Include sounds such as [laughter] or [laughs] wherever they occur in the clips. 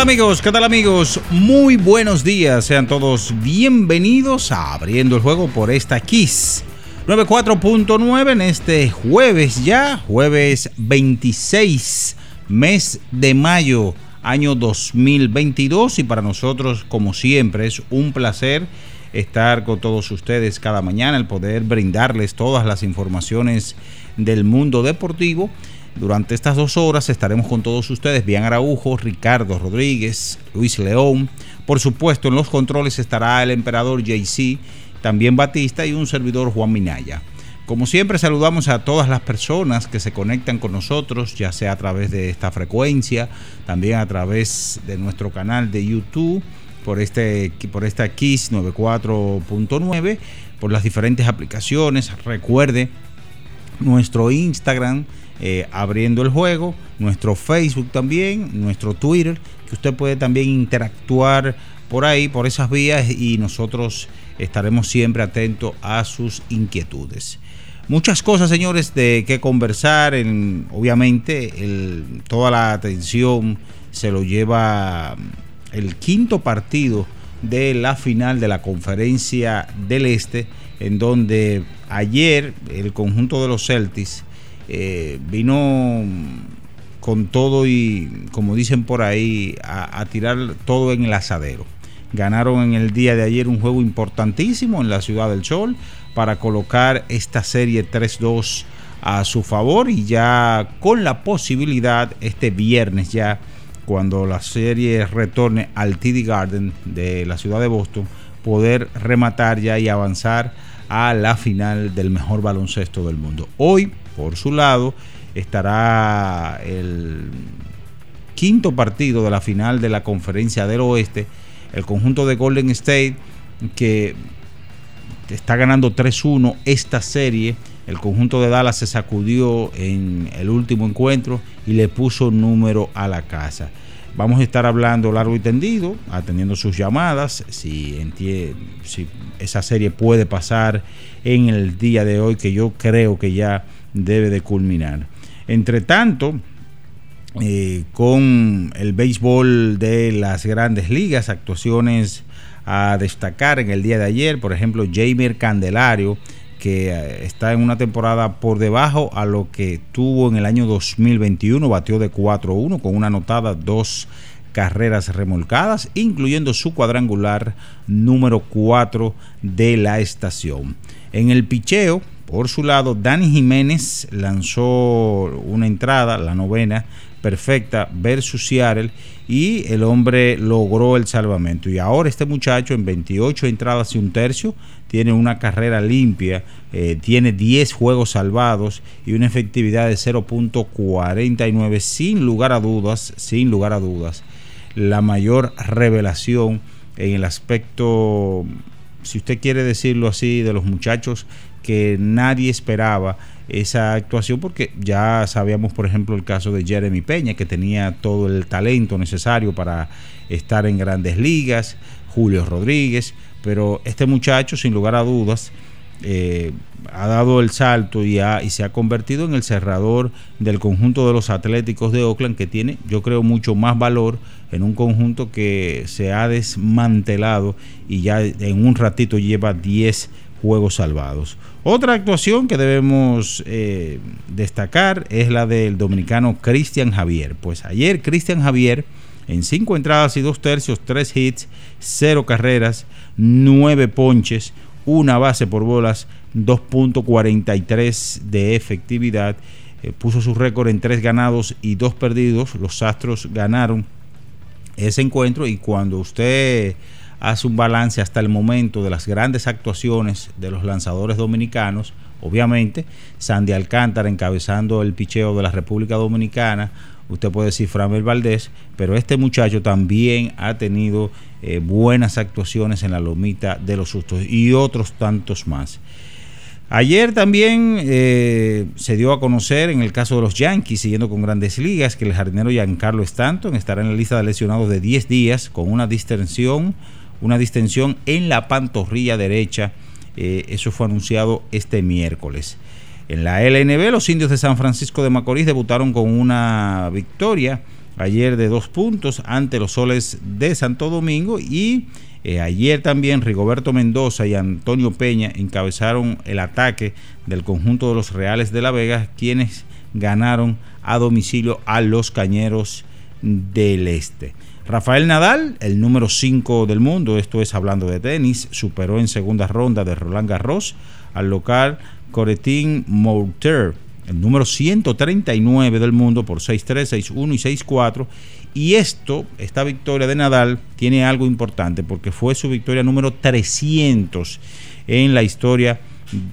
Amigos? ¿Qué tal amigos? Muy buenos días. Sean todos bienvenidos a Abriendo el Juego por esta Kiss 94.9 en este jueves ya, jueves 26, mes de mayo, año 2022 y para nosotros como siempre es un placer estar con todos ustedes cada mañana, el poder brindarles todas las informaciones del mundo deportivo durante estas dos horas estaremos con todos ustedes, Bian Araujo, Ricardo Rodríguez, Luis León. Por supuesto, en los controles estará el emperador JC, también Batista y un servidor Juan Minaya. Como siempre, saludamos a todas las personas que se conectan con nosotros, ya sea a través de esta frecuencia, también a través de nuestro canal de YouTube, por, este, por esta Kiss 94.9, por las diferentes aplicaciones. Recuerde nuestro Instagram eh, abriendo el juego, nuestro Facebook también, nuestro Twitter, que usted puede también interactuar por ahí, por esas vías y nosotros estaremos siempre atentos a sus inquietudes. Muchas cosas, señores, de qué conversar. En, obviamente, toda la atención se lo lleva el quinto partido de la final de la conferencia del Este, en donde ayer el conjunto de los Celtics eh, vino con todo y, como dicen por ahí, a, tirar todo en el asadero. Ganaron en el día de ayer un juego importantísimo en la Ciudad del Sol para colocar esta serie 3-2 a su favor y ya con la posibilidad este viernes ya cuando la serie retorne al TD Garden de la ciudad de Boston poder rematar ya y avanzar a la final del mejor baloncesto del mundo. Hoy por su lado estará el quinto partido de la final de la conferencia del oeste, el conjunto de Golden State que está ganando 3-1 esta serie. El conjunto de Dallas se sacudió en el último encuentro y le puso número a la casa. Vamos a estar hablando largo y tendido, atendiendo sus llamadas, si, si esa serie puede pasar en el día de hoy, que yo creo que ya debe de culminar. Entre tanto, eh, con el béisbol de las grandes ligas, actuaciones a destacar en el día de ayer, por ejemplo, Jamer Candelario, que eh, está en una temporada por debajo a lo que tuvo en el año 2021, batió de 4-1 con una anotada, dos carreras remolcadas, incluyendo su cuadrangular número 4 de la estación. En el picheo, por su lado, Dani Jiménez lanzó una entrada, la novena, perfecta versus Seattle y el hombre logró el salvamento. Y ahora este muchacho en 28 entradas y un tercio tiene una carrera limpia, eh, tiene 10 juegos salvados y una efectividad de 0.49 sin lugar a dudas, sin lugar a dudas, la mayor revelación en el aspecto, si usted quiere decirlo así, de los muchachos que nadie esperaba esa actuación porque ya sabíamos por ejemplo el caso de Jeremy Peña que tenía todo el talento necesario para estar en grandes ligas Julio Rodríguez, pero este muchacho, sin lugar a dudas, eh, ha dado el salto y, y, se ha convertido en el cerrador del conjunto de los Atléticos de Oakland, que tiene, yo creo, mucho más valor en un conjunto que se ha desmantelado y ya en un ratito lleva 10 juegos salvados. Otra actuación que debemos eh, destacar es la del dominicano Cristian Javier. Pues ayer Cristian Javier en 5 entradas y 2 tercios, 3 hits, 0 carreras, 9 ponches, una base por bolas, 2.43 de efectividad. Eh, puso su récord en 3 ganados y 2 perdidos. Los Astros ganaron ese encuentro y cuando usted hace un balance hasta el momento de las grandes actuaciones de los lanzadores dominicanos, obviamente Sandy Alcántara encabezando el picheo de la República Dominicana, usted puede decir Framel Valdés, pero este muchacho también ha tenido eh, buenas actuaciones en la lomita de los sustos y otros tantos más. Ayer también eh, se dio a conocer en el caso de los Yankees, siguiendo con grandes ligas, que el jardinero Giancarlo Stanton estará en la lista de lesionados de 10 días con una distensión, una distensión en la pantorrilla derecha. Eh, eso fue anunciado este miércoles. En la LNB, los indios de San Francisco de Macorís debutaron con una victoria ayer de dos puntos ante los soles de Santo Domingo y eh, ayer también Rigoberto Mendoza y Antonio Peña encabezaron el ataque del conjunto de los Reales de La Vega, quienes ganaron a domicilio a los Cañeros del Este. Rafael Nadal, el número 5 del mundo, esto es hablando de tenis, superó en segunda ronda de Roland Garros al local Coretin Mouter, el número 139 del mundo por 6-3, 6-1 y 6-4 y esto, esta victoria de Nadal, tiene algo importante porque fue su victoria número 300 en la historia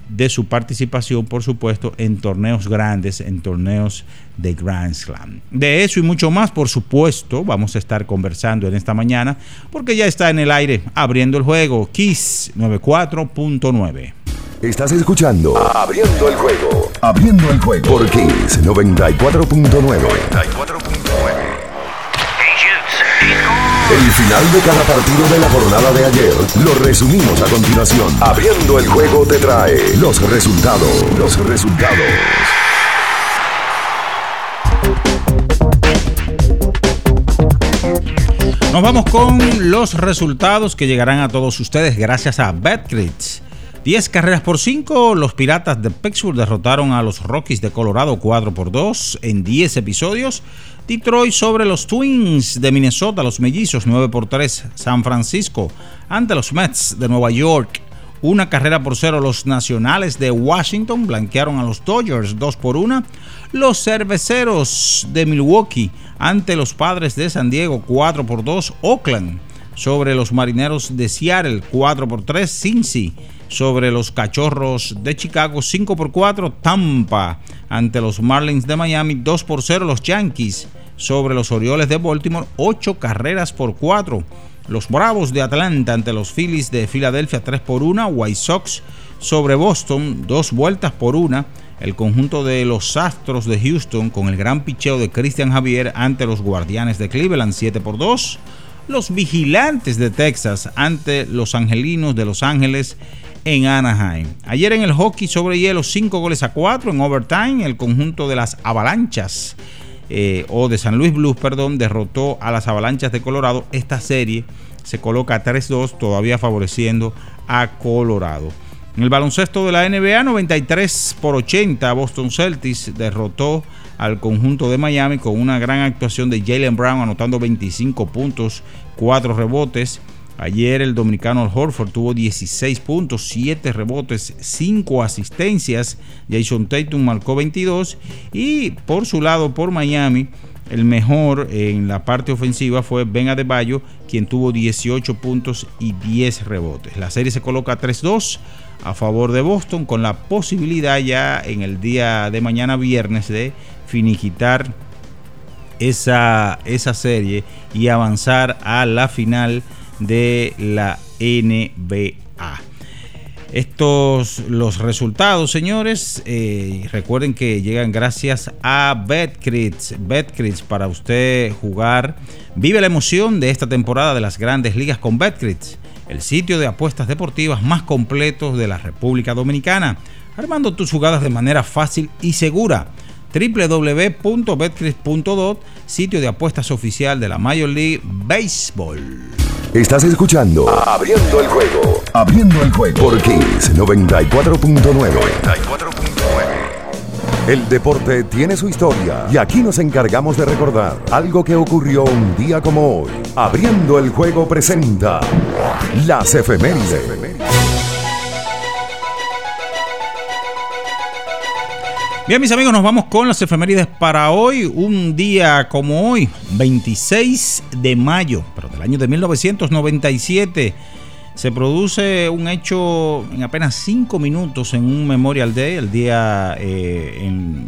de su participación, por supuesto, en torneos grandes, en torneos de Grand Slam. De eso y mucho más, por supuesto, vamos a estar conversando en esta mañana, porque ya está en el aire abriendo el juego Kiss 94.9. Estás escuchando Abriendo el juego. Abriendo el juego por Kiss 94.9. El final de cada partido de la jornada de ayer lo resumimos a continuación. Abriendo el juego te trae los resultados. Los resultados. Nos vamos con los resultados que llegarán a todos ustedes gracias a Betcrit. 10 carreras por 5, los Piratas de Pittsburgh derrotaron a los Rockies de Colorado 4 por 2 en 10 episodios. Detroit sobre los Twins de Minnesota, los Mellizos 9 por 3. San Francisco ante los Mets de Nueva York. Una carrera por cero. Los Nacionales de Washington blanquearon a los Dodgers 2 por 1. Los Cerveceros de Milwaukee ante los Padres de San Diego 4 por 2. Oakland sobre los Marineros de Seattle 4 por 3. Cincy sobre los Cachorros de Chicago. 5 por 4, Tampa ante los Marlins de Miami. 2 por 0, los Yankees sobre los Orioles de Baltimore. 8 carreras por 4, los Bravos de Atlanta ante los Phillies de Filadelfia. 3 por 1, White Sox sobre Boston. 2 vueltas por 1, el conjunto de los Astros de Houston con el gran picheo de Christian Javier ante los Guardianes de Cleveland. 7 por 2, los Vigilantes de Texas ante los Angelinos de Los Ángeles en Anaheim. Ayer en el hockey sobre hielo, 5 goles a 4 en overtime. El conjunto de las Avalanchas, eh, o de San Luis Blues, perdón, derrotó a las Avalanchas de Colorado. Esta serie se coloca 3-2, todavía favoreciendo a Colorado. En el baloncesto de la NBA, 93 por 80, Boston Celtics derrotó al conjunto de Miami con una gran actuación de Jalen Brown anotando 25 puntos, 4 rebotes. Ayer el dominicano Al Horford tuvo 16 puntos, 7 rebotes, 5 asistencias. Jason Tatum marcó 22. Y por su lado, por Miami, el mejor en la parte ofensiva fue Ben Adebayo, quien tuvo 18 puntos y 10 rebotes. La serie se coloca 3-2 a favor de Boston, con la posibilidad ya en el día de mañana viernes de finiquitar esa, esa serie y avanzar a la final de la NBA. Estos los resultados, señores, eh, recuerden que llegan gracias a BetCrits. BetCrits para usted jugar. Vive la emoción de esta temporada de las grandes ligas con BetCrits, el sitio de apuestas deportivas más completo de la República Dominicana, armando tus jugadas de manera fácil y segura www.betcris.dot, sitio de apuestas oficial de la Major League Baseball. Estás escuchando Abriendo el juego. Abriendo el juego. Por Kings 94.9. El deporte tiene su historia y aquí nos encargamos de recordar algo que ocurrió un día como hoy. Abriendo el juego presenta las efemérides. Bien, mis amigos, nos vamos con las efemérides para hoy. Un día como hoy, 26 de mayo, pero del año de 1997, se produce un hecho en apenas 5 minutos en un Memorial Day, el día eh, en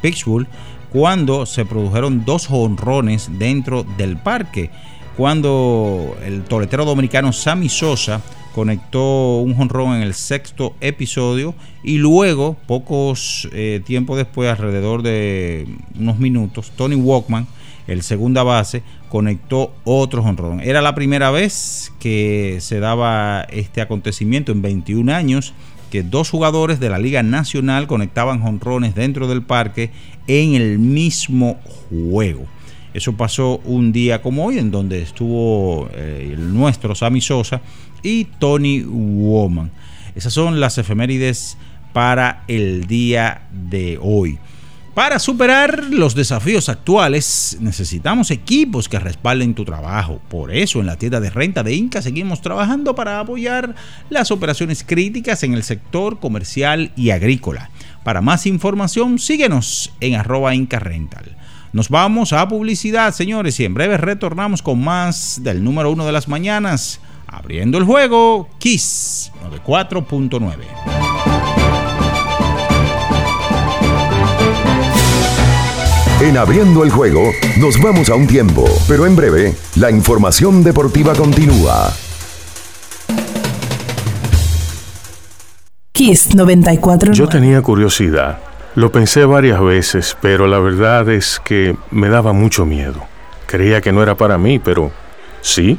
Pittsburgh, cuando se produjeron dos honrones dentro del parque. Cuando el toletero dominicano Sammy Sosa conectó un jonrón en el sexto episodio y luego, pocos eh, tiempo después, alrededor de unos minutos, Tony Walkman, el segunda base, conectó otro jonrón. Era la primera vez que se daba este acontecimiento en 21 años que dos jugadores de la Liga Nacional conectaban jonrones dentro del parque en el mismo juego. Eso pasó un día como hoy, en donde estuvo eh, el nuestro Sammy Sosa y Tony Woman. Esas son las efemérides para el día de hoy. Para superar los desafíos actuales necesitamos equipos que respalden tu trabajo. Por eso en la tienda de renta de Inca seguimos trabajando para apoyar las operaciones críticas en el sector comercial y agrícola. Para más información síguenos en arroba Inca Rental. Nos vamos a publicidad, señores, y en breve retornamos con más del número uno de las mañanas. Abriendo el juego, Kiss 94.9. En abriendo el juego, nos vamos a un tiempo, pero en breve, la información deportiva continúa. Kiss 94. Yo tenía curiosidad. Lo pensé varias veces, pero la verdad es que me daba mucho miedo. Creía que no era para mí, pero sí.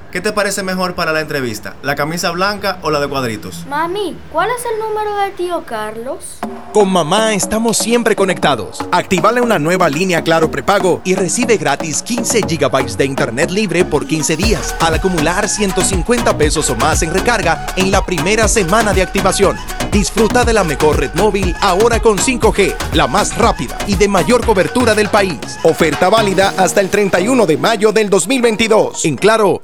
¿Qué te parece mejor para la entrevista? ¿La camisa blanca o la de cuadritos? Mami, ¿cuál es el número de tío Carlos? Con mamá estamos siempre conectados. Activale una nueva línea Claro prepago y recibe gratis 15 GB de internet libre por 15 días al acumular 150 pesos o más en recarga en la primera semana de activación. Disfruta de la mejor red móvil ahora con 5G, la más rápida y de mayor cobertura del país. Oferta válida hasta el 31 de mayo del 2022. En Claro,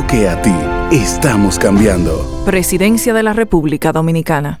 a ti. Estamos cambiando. Presidencia de la República Dominicana.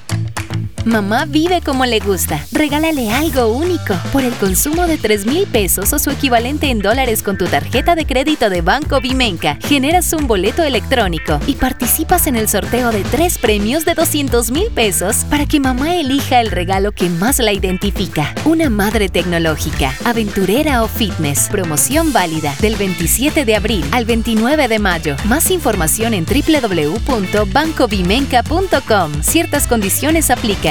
Mamá vive como le gusta. Regálale algo único. Por el consumo de 3 mil pesos o su equivalente en dólares con tu tarjeta de crédito de Banco Vimenca, generas un boleto electrónico y participas en el sorteo de tres premios de 200 mil pesos para que mamá elija el regalo que más la identifica. Una madre tecnológica, aventurera o fitness. Promoción válida del 27 de abril al 29 de mayo. Más información en www.bancovimenca.com. Ciertas condiciones aplican.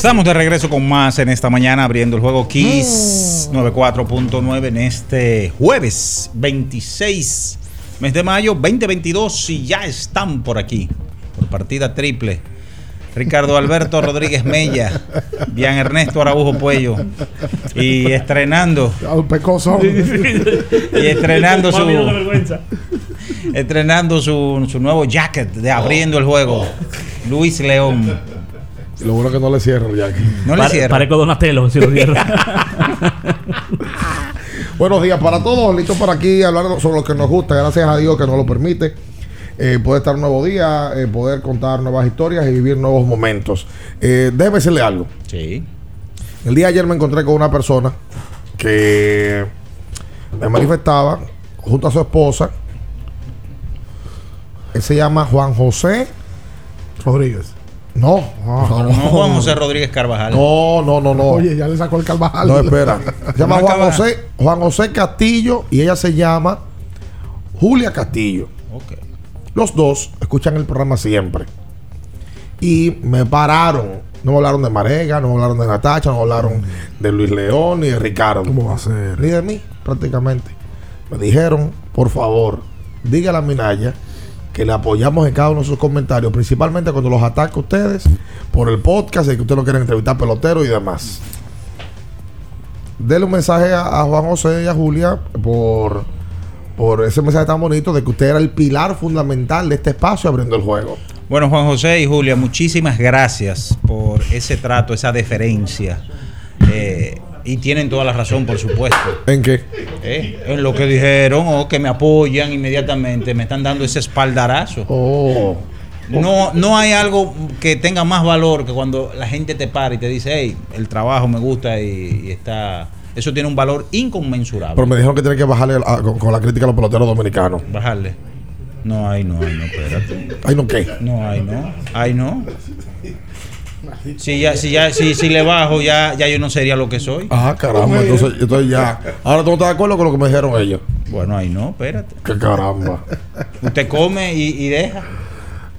Estamos de regreso con más en esta mañana, abriendo el juego Kiss 94.9 en este jueves 26, mes de mayo 2022. Y ya están por aquí, por partida triple. Ricardo Alberto Rodríguez Mella, Bian Ernesto Araujo Puello y estrenando [laughs] y estrenando su estrenando su, su nuevo jacket de abriendo el juego Luis León lo bueno que no le cierro ya. No le cierro. Parezco Donatello si lo cierro. [laughs] Buenos días para todos. Listos para aquí hablar sobre lo que nos gusta. Gracias a Dios que nos lo permite. Eh, poder estar un nuevo día, eh, poder contar nuevas historias y vivir nuevos momentos. Eh, déjeme decirle algo. Sí. El día de ayer me encontré con una persona que me manifestaba junto a su esposa. Él se llama Juan José Rodríguez. No, no, no, Juan José Rodríguez Carvajal. No, no, no, no. Oye, ya le sacó el Carvajal. No, espera. Se [laughs] llama Juan José, Juan José Castillo y ella se llama Julia Castillo. Ok. Los dos escuchan el programa siempre. y me pararon. No me hablaron de Marega, no me hablaron de Natacha, no me hablaron de Luis León ni de Ricardo. ¿Cómo va a ser? Ni de mí, prácticamente. Me dijeron, por favor, dígale a Minaya que le apoyamos en cada uno de sus comentarios, principalmente cuando los ataca a ustedes por el podcast y que ustedes lo quieren entrevistar pelotero y demás. Dele un mensaje a, a Juan José y a Julia por, por ese mensaje tan bonito de que usted era el pilar fundamental de este espacio abriendo el juego. Bueno, Juan José y Julia, muchísimas gracias por ese trato, esa deferencia. Eh, y tienen toda la razón, por supuesto. ¿En qué? Eh, En lo que dijeron o que me apoyan inmediatamente, me están dando ese espaldarazo. Oh. No, no hay algo que tenga más valor que cuando la gente te para y te dice, hey, el trabajo me gusta y, y está... Eso tiene un valor inconmensurable. Pero me dijeron que tiene que bajarle a- con, con la crítica a los peloteros dominicanos. Bajarle. No, ay, no, ay, no, espérate. ¿Ay, no qué? No, ay, no. Ay, no. Si ya, si ya, si, si le bajo, ya, ya yo no sería lo que soy. Ah, caramba, entonces, entonces ya. Ahora tú no estás de acuerdo con lo que me dijeron ellos. Bueno, ahí no, espérate. Que caramba. Usted come y, y deja.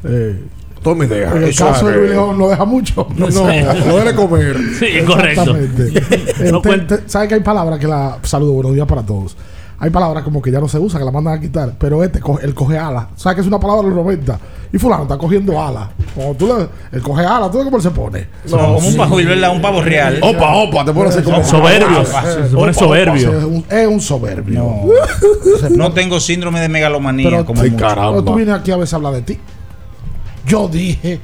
Eh, todo mi deja. En el Eso caso de Luis León no deja mucho. [laughs] No, no, no debe comer. Sí, correcto. Exactamente. No Te- cuen- te- ¿Sabes que hay palabras que la. Saludo, buenos días para todos. Hay palabras como que ya no se usa, que la mandan a quitar. Pero este, coge- el coge ala. ¿Sabes que es una palabra de los 90? Y Fulano está cogiendo ala. Cuando tú le. El coge ala, ¿tú ves cómo él se pone? como un pavo, ¿verdad? Un pavo real. Opa, opa, te pones así como. Soberbio. Ah, Se pone soberbio. Es un, es un soberbio. No, [laughs] no tengo síndrome de megalomanía Pero, como muchos. caramba. pero tú vienes aquí a veces a hablar de ti. Yo dije,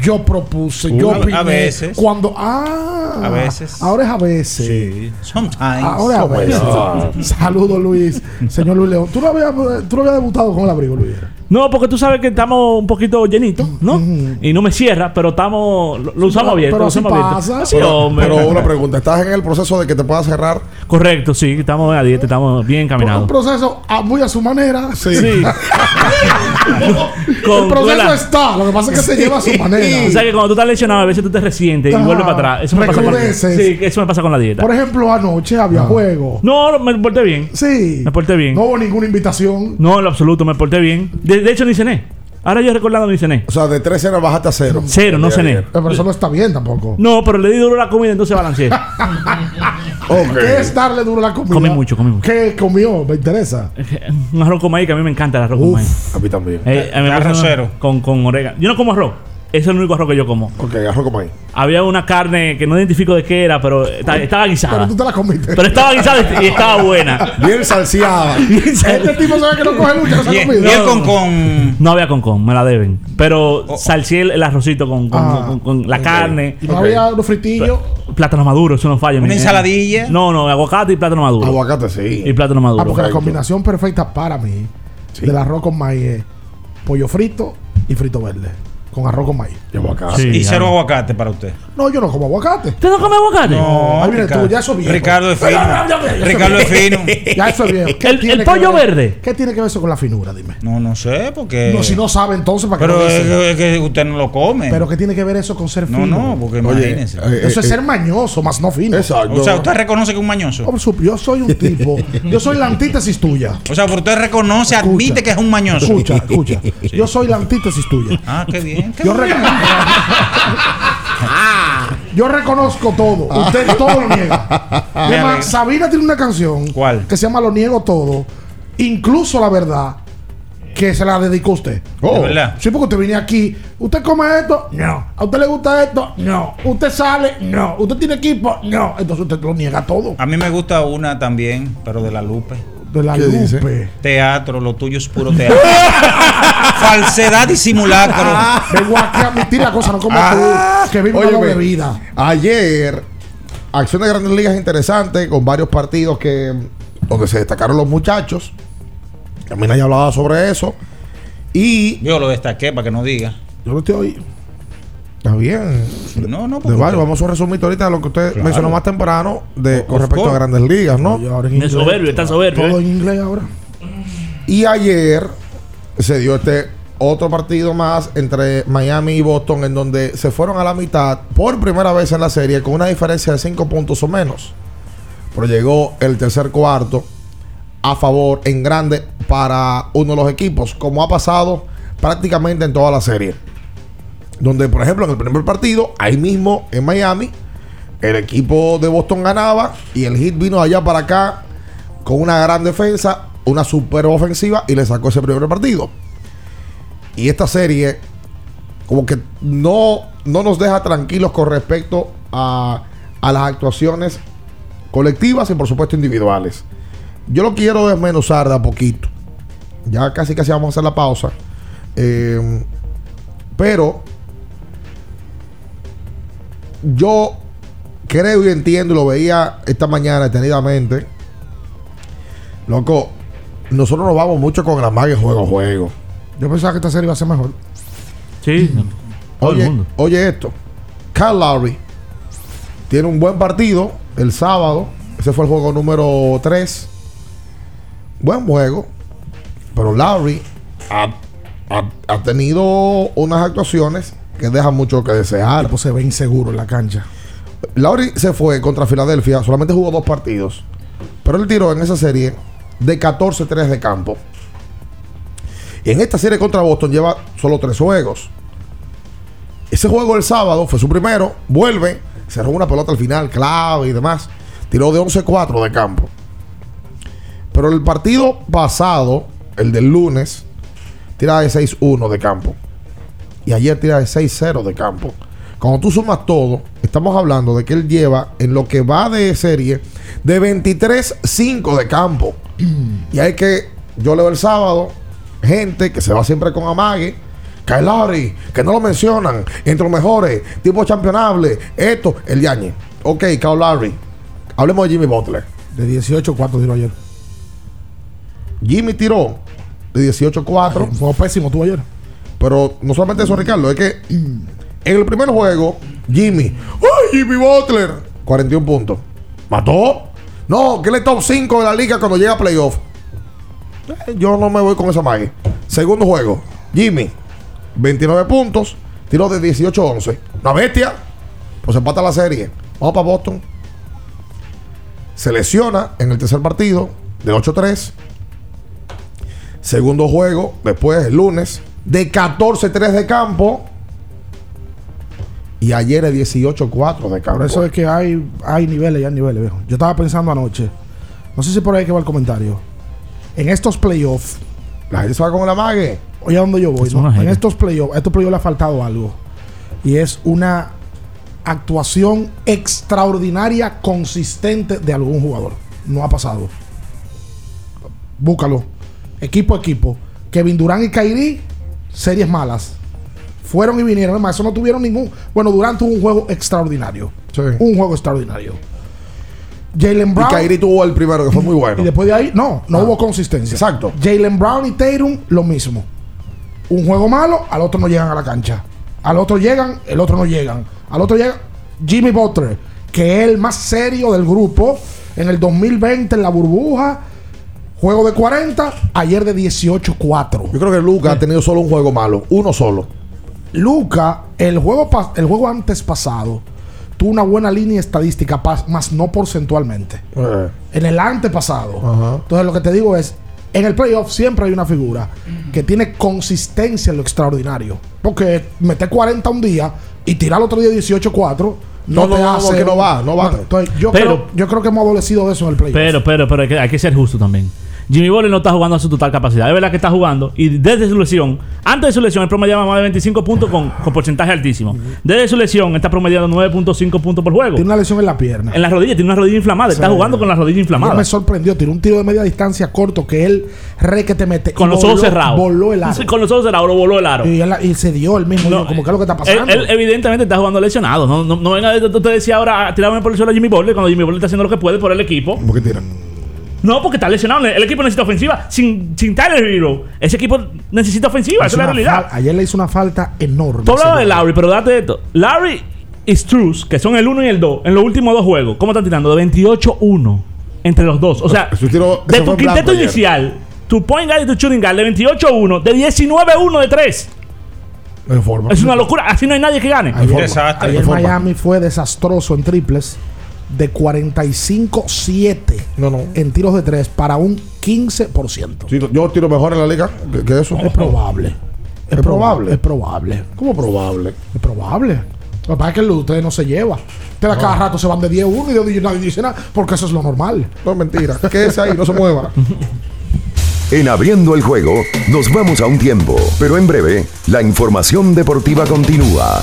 yo propuse, yo A- a opiné. veces. Cuando. Ah. A veces. Ahora es a veces. Sí, sometimes. Ahora es a veces. [laughs] Saludos, Luis. Señor Luis León. ¿Tú no, habías, ¿Tú no habías debutado con el abrigo, Luis? No, porque tú sabes que estamos un poquito llenitos, ¿no? Y no me cierra, pero estamos. Lo, lo usamos pero- abierto. pero lo usamos abierto. pasa. Así, Pero, hombre. pero una pregunta, ¿estás en el proceso de que te pueda cerrar? Correcto, sí, estamos a dieta, estamos bien Un encaminados. proceso a- muy a su manera. Sí. [laughs] el Con- proceso está. Lo que pasa es que se lleva a su manera. O sea que cuando tú estás lesionado, a veces tú te resientes y vuelves para atrás. Eso me, pasa con, sí, eso me pasa con la dieta. Por ejemplo, anoche había juego. No, me porté bien. Sí. Me porté bien. No hubo ninguna invitación. No, en lo absoluto, me porté bien. De, de hecho, ni cené. Ahora yo recordando ni cené. O sea, de tres cenas bajaste a cero. Cero, no cené. Eh, Pero eso no está bien tampoco. No, pero le di duro a la comida, entonces balanceé. [laughs] ¿Qué es darle duro a la comida? Comí mucho, comí mucho. ¿Qué comió? Me interesa. Un arroz con maíz que a mí me encanta el arroz con maíz. A mí también. Eh, a mí me gusta Arrocero. Con, con orégano. Yo no como arroz. Ese es el único arroz que yo como. Ok, arroz con maíz. Había una carne que no identifico de qué era, pero esta- estaba guisada. Pero tú te la comiste. Pero estaba guisada y estaba buena. Bien salseada. [laughs] Este tipo sabe que no coge lucha esa Y, y comida. el con con. No había concón, me la deben. Pero salcié el, el arrocito con, con- Ah. con- con la carne. Y no había unos fritillos. Plátano maduro, eso no falla. Una mi- ensaladilla. No, no, aguacate y plátano maduro. Aguacate, sí. Y plátano Ah, maduro. porque la combinación perfecta para mí del arroz con maíz es pollo frito y frito verde. Con arroz con maíz. Y aguacate. Sí, Y cero aguacate para usted. No, yo no como aguacate. ¿Usted no come aguacate? No, Ahí viene tú, ya eso es viejo. Ricardo es fino. Ya, ya, ya, ya, Ricardo es fino. Ya eso es bien. ¿Qué El- el pollo ver- verde. ¿Qué tiene que ver eso con la finura? Dime. No, no sé, porque. No, si no sabe entonces, ¿para qué Pero lo es, que usted no lo come. Pero ¿qué tiene que ver eso con ser no, fino? no, porque Oye, imagínese. eh, Eso es eh, ser mañoso, más no fino. Exacto. o sea, usted reconoce que es un mañoso. Yo soy un [laughs] tipo. Yo soy la antítesis tuya. O sea, pero usted reconoce, Escucha. admite que es un mañoso. Escucha, escucha. Yo soy la antítesis tuya. Ah, qué bien. Qué Yo, bien. rec- Yo reconozco todo. Usted todo lo niega. [laughs] Además. Sabina tiene una canción ¿Cuál? que se llama Lo niego todo. Incluso la verdad que se la dedicó a usted. Oh. ¿De verdad? Sí, porque usted viene aquí. ¿Usted come esto? No. ¿A usted le gusta esto? No. ¿Usted sale? No. ¿Usted tiene equipo? No. Entonces usted lo niega todo. A mí me gusta una también, pero de la Lupe. De la ¿Qué dice? Teatro, lo tuyo es puro teatro. [laughs] Falsedad y simulacro. Vengo aquí a admitir la cosa, no como Ah. tú, que vive una Óyeme, doble vida. Ayer, acción de grandes ligas interesante con varios partidos que donde se destacaron los muchachos. También ya hablaba sobre eso. Y Yo lo destaqué para que no diga. Yo lo estoy hoy. Está bien. No, no, De porque varios, vamos a resumir ahorita lo que usted Claro. mencionó más temprano de, con respecto a grandes ligas, ¿no? Yo ahora en De soberbio, está soberbio. Todo ¿eh? en inglés ahora. Y ayer se dio este otro partido más entre Miami y Boston en donde se fueron a la mitad por primera vez en la serie con una diferencia de 5 puntos o menos. Pero llegó el tercer cuarto a favor en grande para uno de los equipos, como ha pasado prácticamente en toda la serie. Donde, por ejemplo, en el primer partido, ahí mismo en Miami, el equipo de Boston ganaba y el Heat vino allá para acá con una gran defensa, una super ofensiva y le sacó ese primer partido. Y esta serie, como que no, no nos deja tranquilos con respecto a, a las actuaciones colectivas y, por supuesto, individuales. Yo lo quiero desmenuzar de a poquito. Ya casi casi vamos a hacer la pausa. Eh, pero yo creo y entiendo y lo veía esta mañana detenidamente. Loco, nosotros nos vamos mucho con la magia juego juego. Yo pensaba que esta serie iba a ser mejor. Sí, Oye, mundo. oye esto. Kyle Lowry tiene un buen partido el sábado. Ese fue el juego número 3. Buen juego. Pero Lowry ha, ha- ha tenido unas actuaciones que dejan mucho que desear. Pues se ve inseguro en la cancha. Lowry se fue contra Filadelfia, solamente jugó dos partidos. Pero él tiró en esa serie de 14-3 de campo. Y en esta serie contra Boston lleva solo tres juegos. Ese juego el sábado fue su primero, vuelve, cerró una pelota al final, clave y demás. Tiró de 11-4 de campo. Pero el partido pasado, el del lunes, tira de 6-1 de campo. Y ayer tira de 6-0 de campo. Cuando tú sumas todo, estamos hablando de que él lleva en lo que va de serie de 23-5 de campo. y hay que, yo leo el sábado, gente que se va siempre con amague. Kyle que no lo mencionan, entre los mejores, tipo championable, esto, el Yañez. Ok, Kyle Lowry. Hablemos de Jimmy Butler. De 18, ¿cuánto tiró ayer? Jimmy tiró de 18-4. Fue pésimo tú ayer. Pero no solamente eso, Ricardo, es que en el primer juego, Jimmy, ¡ay, Jimmy Butler! 41 puntos. ¿Mató? No, que él es top 5 de la liga cuando llega a playoff. Eh, Yo no me voy con esa magia. Segundo juego, Jimmy, 29 puntos, tiró de 18-11. Una bestia. Pues empata la serie. Vamos para Boston. Se lesiona en el tercer partido de 8-3. Segundo juego, después el lunes, de 14-3 de campo. Y ayer de 18-4 de campo. Por eso es que hay, hay niveles y hay niveles, viejo. Yo estaba pensando anoche. No sé si por ahí que va el comentario. En estos playoffs. La gente se va con la mague. Oye, ¿a dónde yo voy? Es no? una En estos playoffs, a estos playoffs le ha faltado algo. Y es una actuación extraordinaria, consistente de algún jugador. No ha pasado. Búscalo. Equipo a equipo. Kevin Durant y Kyrie, series malas. Fueron y vinieron. Además, eso no tuvieron ningún. Bueno, Durant tuvo un juego extraordinario. Un juego extraordinario. Jalen Brown. Y Kyrie tuvo el primero, que fue muy bueno. Y después de ahí, no, no hubo consistencia. Exacto. Jalen Brown y Tatum, lo mismo. Un juego malo, al otro no llegan a la cancha. Al otro llegan, el otro no llegan. Al otro llega Jimmy Butler, que es el más serio del grupo. En el 2020, en la burbuja, juego de 40, ayer de 18-4. Yo creo que Luca ha tenido solo un juego malo, uno solo. Luca, el juego, el juego antes pasado, tuvo una buena línea estadística, más no porcentualmente. Eh, En el antepasado. Ajá. Entonces lo que te digo es, en el playoff siempre hay una figura que tiene consistencia en lo extraordinario. Porque meter 40 un día y tirar el otro día 18-4 no, No, no, te no, hace... que no va, no va. Entonces, yo, Pero- creo, yo creo que hemos adolecido de eso en el playoff. Pero, pero, pero hay que, hay que ser justo también. Jimmy Butler no está jugando a su total capacidad. Es verdad que está jugando. Y desde su lesión, antes de su lesión, él promediaba más de 25 puntos con, con porcentaje altísimo. Desde su lesión, está promediando 9.5 puntos por juego. tiene una lesión en la pierna. En la rodilla, tiene una rodilla inflamada. Está jugando con la rodilla inflamada. me sorprendió, tiró un tiro de media distancia corto que él re que te mete. Con y los ojos cerrados. Voló el aro. Con los ojos cerrados, lo voló el aro. Y, él- y se dio el mismo. yo, como que es lo que está pasando. Él, él evidentemente está jugando lesionado. No, no, no venga, tú te decía ahora, "Ah, tirarme por el suelo a Jimmy Butler cuando Jimmy Butler está haciendo lo que puede por el equipo. ¿Por qué tiran? No, porque está lesionado. El equipo necesita ofensiva. Sin, sin Tyler Hero, ese equipo necesita ofensiva. Esa es la realidad. Ayer le hizo una falta enorme. Tú hablabas de. Lowry, pero date esto. Larry y Struz, que son el 1 y el 2, en los últimos dos juegos, ¿cómo están tirando? De 28-1 entre los dos. O sea, tiro- de tu quinteto ayer. inicial, tu point guard y tu shooting guard de 28-1, de 19-1 de 3. No hay forma. Es una locura. Así no hay nadie que gane. Ayer, Desastre. ayer. Miami fue desastroso en triples de 45-7 No, no. en tiros de 3 para un 15%. Sí, yo tiro mejor en la liga que, que eso. Es probable. Es probable. Es probable. ¿Cómo probable? Es probable. Lo que pasa es que el de ustedes no se lleva. Ustedes a cada rato se van de 10 a 1 y de y nadie dice nada, porque eso es lo normal. No, mentira. Quédese ahí, no se mueva. [laughs] En abriendo el juego, nos vamos a un tiempo, pero en breve, la información deportiva continúa.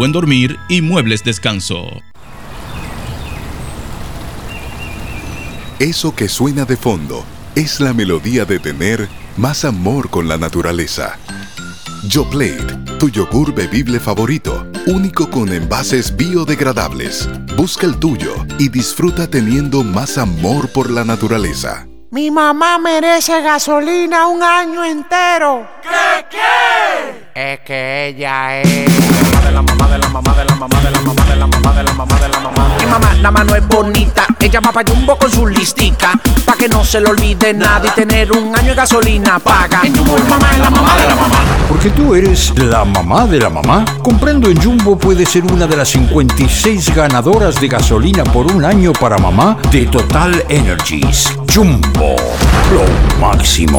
buen dormir y muebles descanso. Eso que suena de fondo es la melodía de tener más amor con la naturaleza. Yoplait, tu yogur bebible favorito, único con envases biodegradables. Busca el tuyo y disfruta teniendo más amor por la naturaleza. Mi mamá merece gasolina un año entero. ¿Qué qué? Es que ella es la mamá de la mamá de la mamá de la mamá de la mamá de la mamá de la mamá. Mi mamá, la mano es bonita. Ella va pa' Jumbo con su listica. Pa' que no se le olvide nada y tener un año de gasolina paga. En Jumbo, mamá es la mamá de la mamá. Porque tú eres la mamá de la mamá. Comprando en Jumbo puedes ser una de las 56 ganadoras de gasolina por un año para mamá de Total Energies. Jumbo, lo máximo.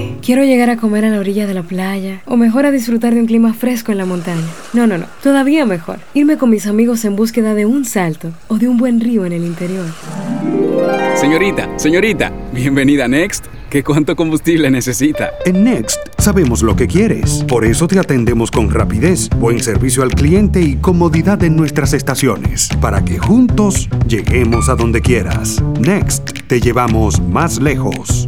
quiero llegar a comer a la orilla de la playa o mejor a disfrutar de un clima fresco en la montaña. No, no, no. Todavía mejor. Irme con mis amigos en búsqueda de un salto o de un buen río en el interior. Señorita, señorita, bienvenida a Next. ¿Qué cuánto combustible necesita? En Next sabemos lo que quieres. Por eso te atendemos con rapidez, buen servicio al cliente y comodidad en nuestras estaciones. Para que juntos lleguemos a donde quieras. Next, te llevamos más lejos.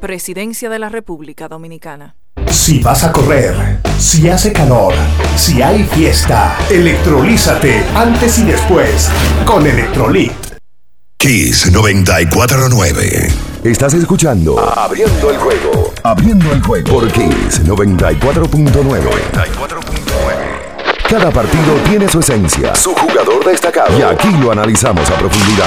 Presidencia de la República Dominicana. Si vas a correr, si hace calor, si hay fiesta, electrolízate antes y después con Electrolit. Kiss 949. Estás escuchando Abriendo el juego. Abriendo el juego por Kiss 94.9. Cada partido tiene su esencia, Su jugador destacado. y aquí lo analizamos a profundidad.